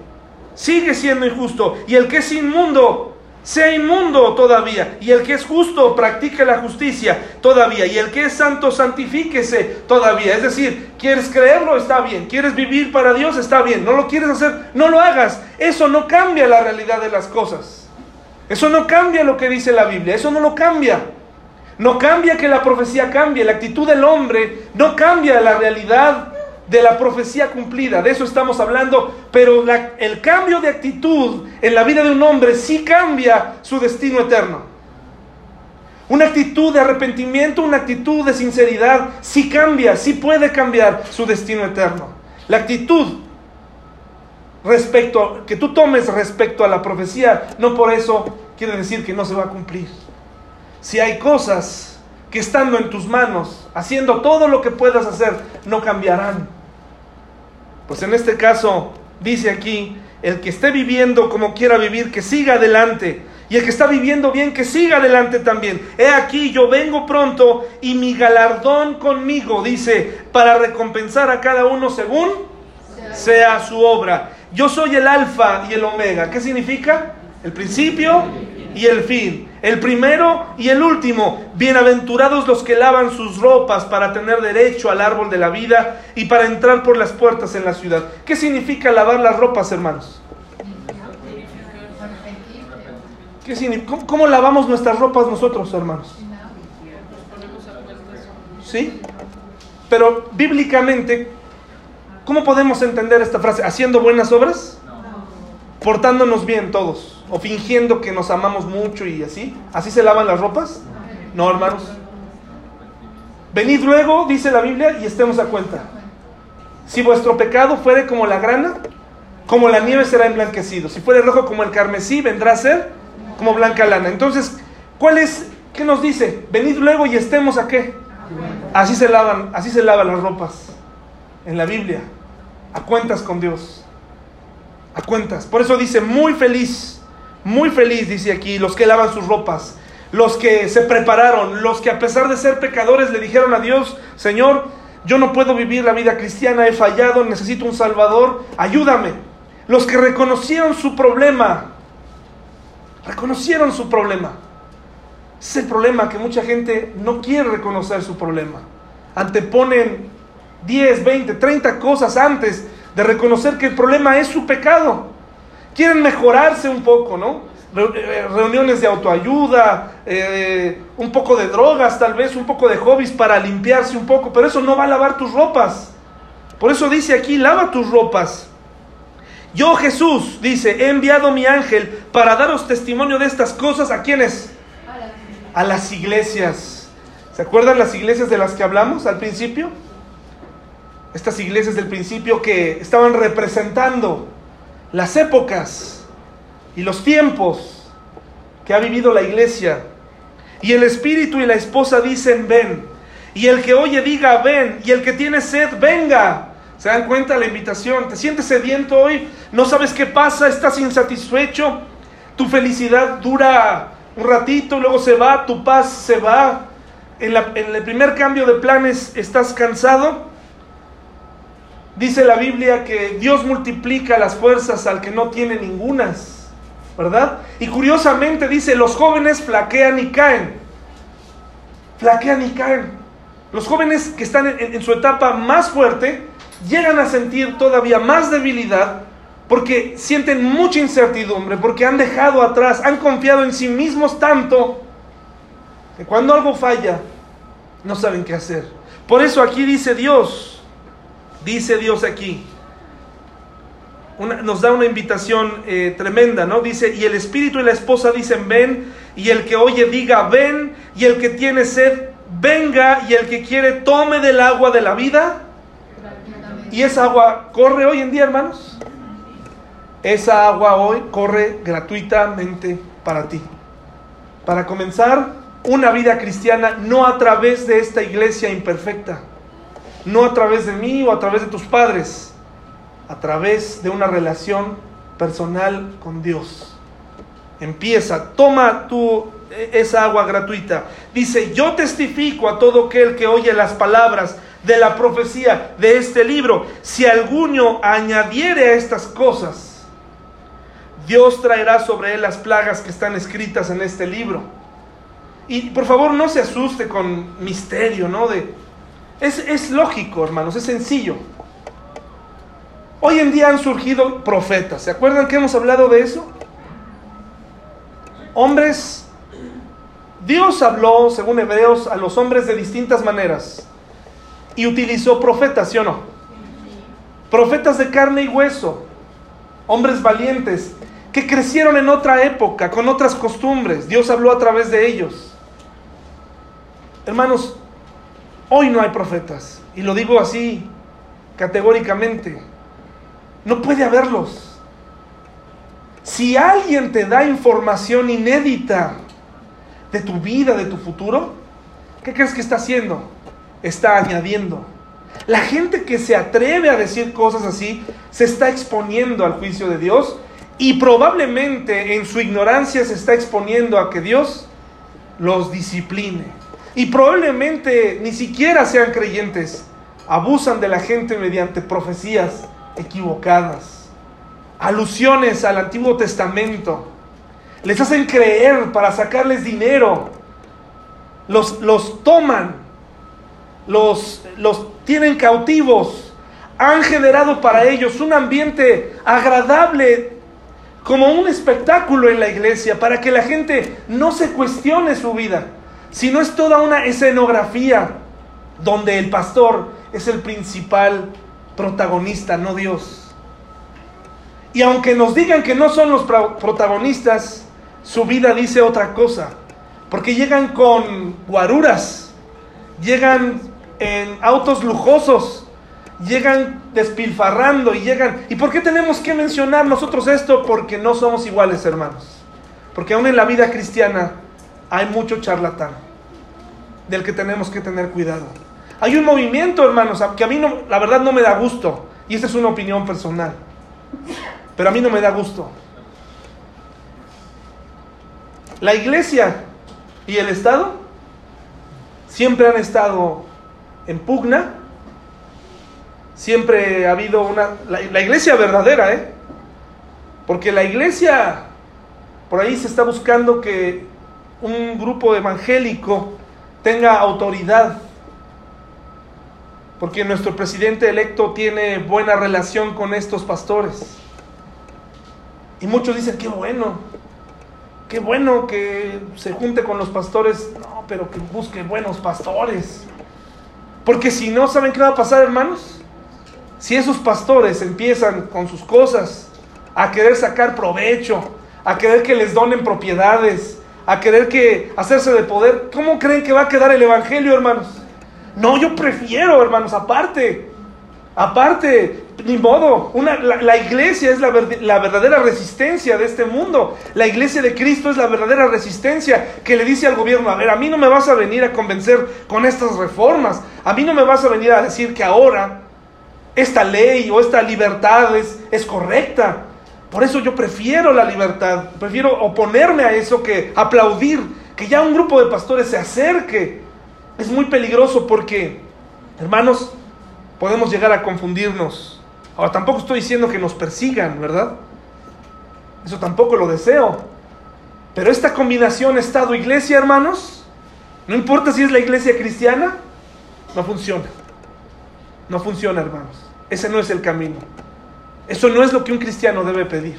sigue siendo injusto. Y el que es inmundo, sea inmundo todavía. Y el que es justo, practique la justicia todavía. Y el que es santo, santifíquese todavía. Es decir, quieres creerlo, está bien. Quieres vivir para Dios, está bien. No lo quieres hacer, no lo hagas. Eso no cambia la realidad de las cosas. Eso no cambia lo que dice la Biblia. Eso no lo cambia. No cambia que la profecía cambie. La actitud del hombre no cambia la realidad de la profecía cumplida, de eso estamos hablando, pero el cambio de actitud en la vida de un hombre sí cambia su destino eterno. Una actitud de arrepentimiento, una actitud de sinceridad, sí cambia, sí puede cambiar su destino eterno. La actitud respecto que tú tomes respecto a la profecía, no por eso quiere decir que no se va a cumplir. Si hay cosas que estando en tus manos, haciendo todo lo que puedas hacer, no cambiarán. Pues en este caso dice aquí, el que esté viviendo como quiera vivir, que siga adelante. Y el que está viviendo bien, que siga adelante también. He aquí, yo vengo pronto y mi galardón conmigo, dice, para recompensar a cada uno según sea su obra. Yo soy el alfa y el omega. ¿Qué significa? El principio y el fin el primero y el último. Bienaventurados los que lavan sus ropas para tener derecho al árbol de la vida y para entrar por las puertas en la ciudad. ¿Qué significa lavar las ropas, hermanos? ¿Cómo, lavamos nuestras ropas nosotros, hermanos? ¿Sí? Pero bíblicamente, ¿cómo podemos entender esta frase? ¿Haciendo buenas obras? Portándonos bien todos o fingiendo que nos amamos mucho y así. ¿Así se lavan las ropas? No, hermanos. Venid luego, dice la Biblia, y estemos a cuenta. Si vuestro pecado fuere como la grana, como la nieve será emblanquecido. Si fuere rojo como el carmesí, vendrá a ser como blanca lana. Entonces, ¿cuál es? ¿Qué nos dice? Venid luego y estemos a qué? Así se lavan, así se lavan las ropas en la Biblia, a cuentas con Dios. A cuentas. Por eso dice, muy feliz muy feliz, dice aquí, los que lavan sus ropas, los que se prepararon, los que a pesar de ser pecadores le dijeron a Dios, Señor, yo no puedo vivir la vida cristiana, he fallado, necesito un Salvador, ayúdame. Los que reconocieron su problema, reconocieron su problema. Es el problema que mucha gente no quiere reconocer su problema. Anteponen 10, 20, 30 cosas antes de reconocer que el problema es su pecado quieren mejorarse un poco, ¿no? eh, reuniones de autoayuda, eh, un poco de drogas, tal vez un poco de hobbies para limpiarse un poco, pero eso no va a lavar tus ropas. Por eso dice aquí, lava tus ropas. Yo Jesús, dice, he enviado mi ángel para daros testimonio de estas cosas. ¿A quiénes? A las iglesias. ¿Se acuerdan las iglesias de las que hablamos al principio? Estas iglesias del principio que estaban representando las épocas y los tiempos que ha vivido la iglesia. Y el espíritu y la esposa dicen, ven. Y el que oye diga, ven. Y el que tiene sed, venga. ¿Se dan cuenta la invitación? ¿Te sientes sediento hoy? ¿No sabes qué pasa? ¿Estás insatisfecho? Tu felicidad dura un ratito, luego se va, tu paz se va. En, en el primer cambio de planes estás cansado. Dice la Biblia que Dios multiplica las fuerzas al que no tiene ningunas, ¿verdad? Y curiosamente dice, los jóvenes flaquean y caen. Flaquean y caen. Los jóvenes que están en, en su etapa más fuerte llegan a sentir todavía más debilidad porque sienten mucha incertidumbre, porque han dejado atrás, han confiado en sí mismos tanto que cuando algo falla, no saben qué hacer. Por eso aquí dice Dios, dice Dios aquí, nos da una invitación eh, tremenda, ¿no? Dice, y el espíritu y la esposa dicen, ven, y el que oye diga, ven, y el que tiene sed, venga, y el que quiere tome del agua de la vida y esa agua corre hoy en día, hermanos. Esa agua hoy corre gratuitamente para ti. Para comenzar una vida cristiana no a través de esta iglesia imperfecta, no a través de mí o a través de tus padres, a través de una relación personal con Dios. Empieza, toma tú e, esa agua gratuita. Dice, yo testifico a todo aquel que oye las palabras de la profecía de este libro. Si alguno añadiere a estas cosas, Dios traerá sobre él las plagas que están escritas en este libro. Y por favor no se asuste con misterio, ¿no? De, es, es lógico, hermanos, es sencillo. Hoy en día han surgido profetas. ¿Se acuerdan que hemos hablado de eso? Hombres, Dios habló, según Hebreos, a los hombres de distintas maneras y utilizó profetas, ¿sí o no? Profetas de carne y hueso, hombres valientes, que crecieron en otra época, con otras costumbres. Dios habló a través de ellos. Hermanos, hoy no hay profetas, y lo digo así categóricamente. No puede haberlos. Si alguien te da información inédita de tu vida, de tu futuro, ¿qué crees que está haciendo? está añadiendo. La gente que se atreve a decir cosas así se está exponiendo al juicio de Dios y probablemente en su ignorancia se está exponiendo a que Dios los discipline. Y probablemente ni siquiera sean creyentes. Abusan de la gente mediante profecías equivocadas, alusiones al Antiguo Testamento. Les hacen creer para sacarles dinero. Los, los toman los, los tienen cautivos, han generado para ellos un ambiente agradable como un espectáculo en la iglesia para que la gente no se cuestione su vida, sino es toda una escenografía donde el pastor es el principal protagonista, no Dios. Y aunque nos digan que no son los protagonistas, su vida dice otra cosa, porque llegan con guaruras, llegan en autos lujosos, llegan despilfarrando y llegan... ¿Y por qué tenemos que mencionar nosotros esto? Porque no somos iguales, hermanos. Porque aún en la vida cristiana hay mucho charlatán del que tenemos que tener cuidado. Hay un movimiento, hermanos, que a mí no, la verdad no me da gusto. Y esta es una opinión personal. Pero a mí no me da gusto. La iglesia y el Estado siempre han estado en pugna. Siempre ha habido una... La, iglesia verdadera, ¿eh? Porque la iglesia, por ahí se está buscando que un grupo evangélico tenga autoridad. Porque nuestro presidente electo tiene buena relación con estos pastores. Y muchos dicen, qué bueno. qué bueno que se junte con los pastores, no, pero que busque buenos pastores. Porque si no, ¿saben qué va a pasar, hermanos? Si esos pastores empiezan con sus cosas a querer sacar provecho, a querer que les donen propiedades, a querer que hacerse de poder, ¿cómo creen que va a quedar el evangelio, hermanos? No, yo prefiero, hermanos, aparte. Aparte, ni modo, una, la, iglesia es la, la, verdadera resistencia de este mundo. La iglesia de Cristo es la verdadera resistencia que le dice al gobierno, a ver, a mí no me vas a venir a convencer con estas reformas. A mí no me vas a venir a decir que ahora esta ley o esta libertad es, es correcta. Por eso yo prefiero la libertad, prefiero oponerme a eso que aplaudir, que ya un grupo de pastores se acerque. Es muy peligroso porque, hermanos, podemos llegar a confundirnos. Ahora, tampoco estoy diciendo que nos persigan, ¿verdad? Eso tampoco lo deseo. Pero esta combinación Estado-Iglesia, hermanos, no importa si es la iglesia cristiana, no funciona. No funciona, hermanos. Ese no es el camino. Eso no es lo que un cristiano debe pedir.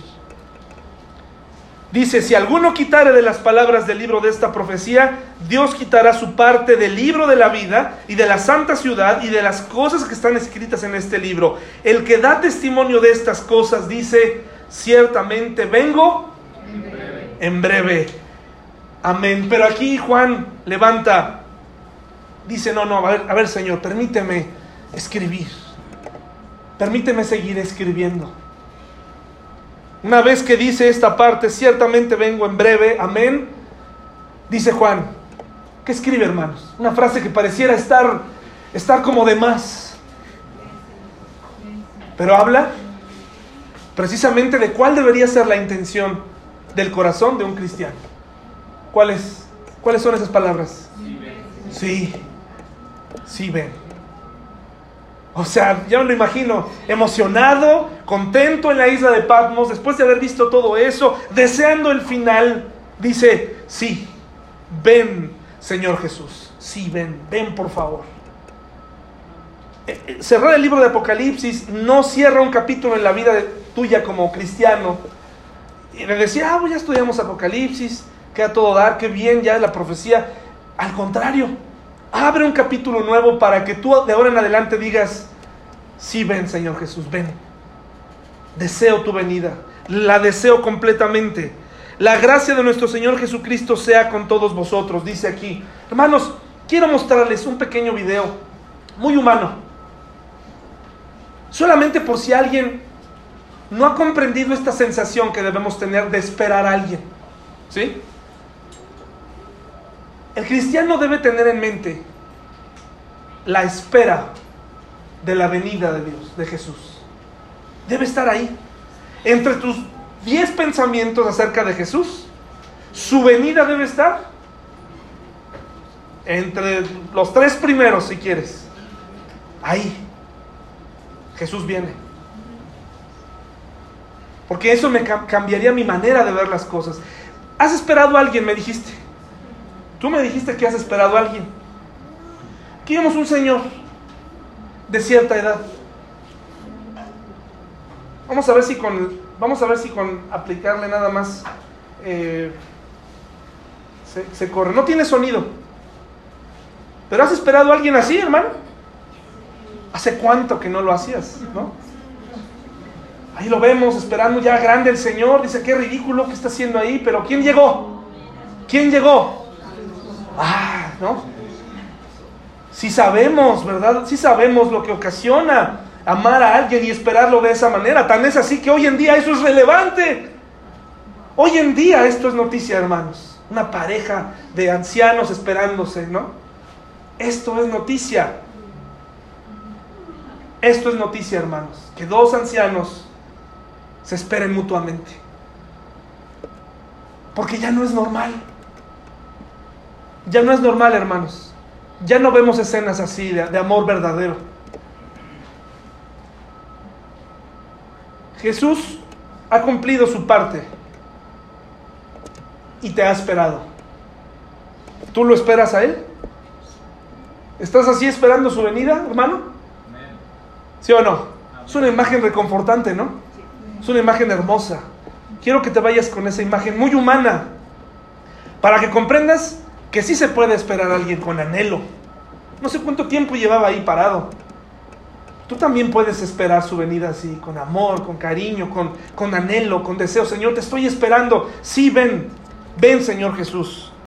Dice, si alguno quitare de las palabras del libro de esta profecía, Dios quitará su parte del libro de la vida y de la santa ciudad y de las cosas que están escritas en este libro. El que da testimonio de estas cosas dice, ciertamente vengo en breve. Amén. Pero aquí Juan levanta, dice, no, no, a ver, a ver Señor, permíteme escribir. Permíteme seguir escribiendo. Una vez que dice esta parte, ciertamente vengo en breve, amén, dice Juan, ¿qué escribe hermanos? Una frase que pareciera estar, estar como de más. Pero habla precisamente de cuál debería ser la intención del corazón de un cristiano. ¿Cuáles, ¿cuáles son esas palabras? Sí, sí ven. O sea, ya me lo imagino, emocionado, contento en la isla de Patmos, después de haber visto todo eso, deseando el final, dice, sí, ven, Señor Jesús, sí, ven, ven por favor. Eh, eh, cerrar el libro de Apocalipsis no cierra un capítulo en la vida tuya como cristiano. Y le decía, ah, pues ya estudiamos Apocalipsis, queda todo dar, qué bien, ya la profecía. Al contrario, Abre un capítulo nuevo para que tú de ahora en adelante digas, sí ven Señor Jesús, ven. Deseo tu venida, la deseo completamente. La gracia de nuestro Señor Jesucristo sea con todos vosotros, dice aquí. Hermanos, quiero mostrarles un pequeño video, muy humano. Solamente por si alguien no ha comprendido esta sensación que debemos tener de esperar a alguien. ¿Sí? El cristiano debe tener en mente la espera de la venida de Dios, de Jesús. Debe estar ahí. Entre tus diez pensamientos acerca de Jesús, su venida debe estar entre los tres primeros, si quieres. Ahí. Jesús viene. Porque eso me cambiaría mi manera de ver las cosas. ¿Has esperado a alguien? Me dijiste. Tú me dijiste que has esperado a alguien. Aquí un señor de cierta edad. Vamos a ver si con, vamos a ver si con aplicarle nada más eh, se, se corre. No tiene sonido. Pero has esperado a alguien así, hermano. ¿Hace cuánto que no lo hacías? ¿No? Ahí lo vemos, esperando ya grande el Señor. Dice, qué ridículo que está haciendo ahí. Pero ¿quién llegó? ¿Quién llegó? Ah, ¿no? Si sabemos, ¿verdad? Si sabemos lo que ocasiona amar a alguien y esperarlo de esa manera. Tan es así que hoy en día eso es relevante. Hoy en día esto es noticia, hermanos. Una pareja de ancianos esperándose, ¿no? Esto es noticia. Esto es noticia, hermanos. Que dos ancianos se esperen mutuamente. Porque ya no es normal. Ya no es normal, hermanos. Ya no vemos escenas así de, amor verdadero. Jesús ha cumplido su parte y te ha esperado. ¿Tú lo esperas a Él? ¿Estás así esperando su venida, hermano? ¿Sí o no? Es una imagen reconfortante, ¿no? Es una imagen hermosa. Quiero que te vayas con esa imagen muy humana, Para que comprendas que sí se puede esperar a alguien con anhelo. No sé cuánto tiempo llevaba ahí parado. Tú también puedes esperar su venida así, con amor, con cariño, con, con anhelo, con deseo. Señor, te estoy esperando. Sí, ven, ven Señor Jesús.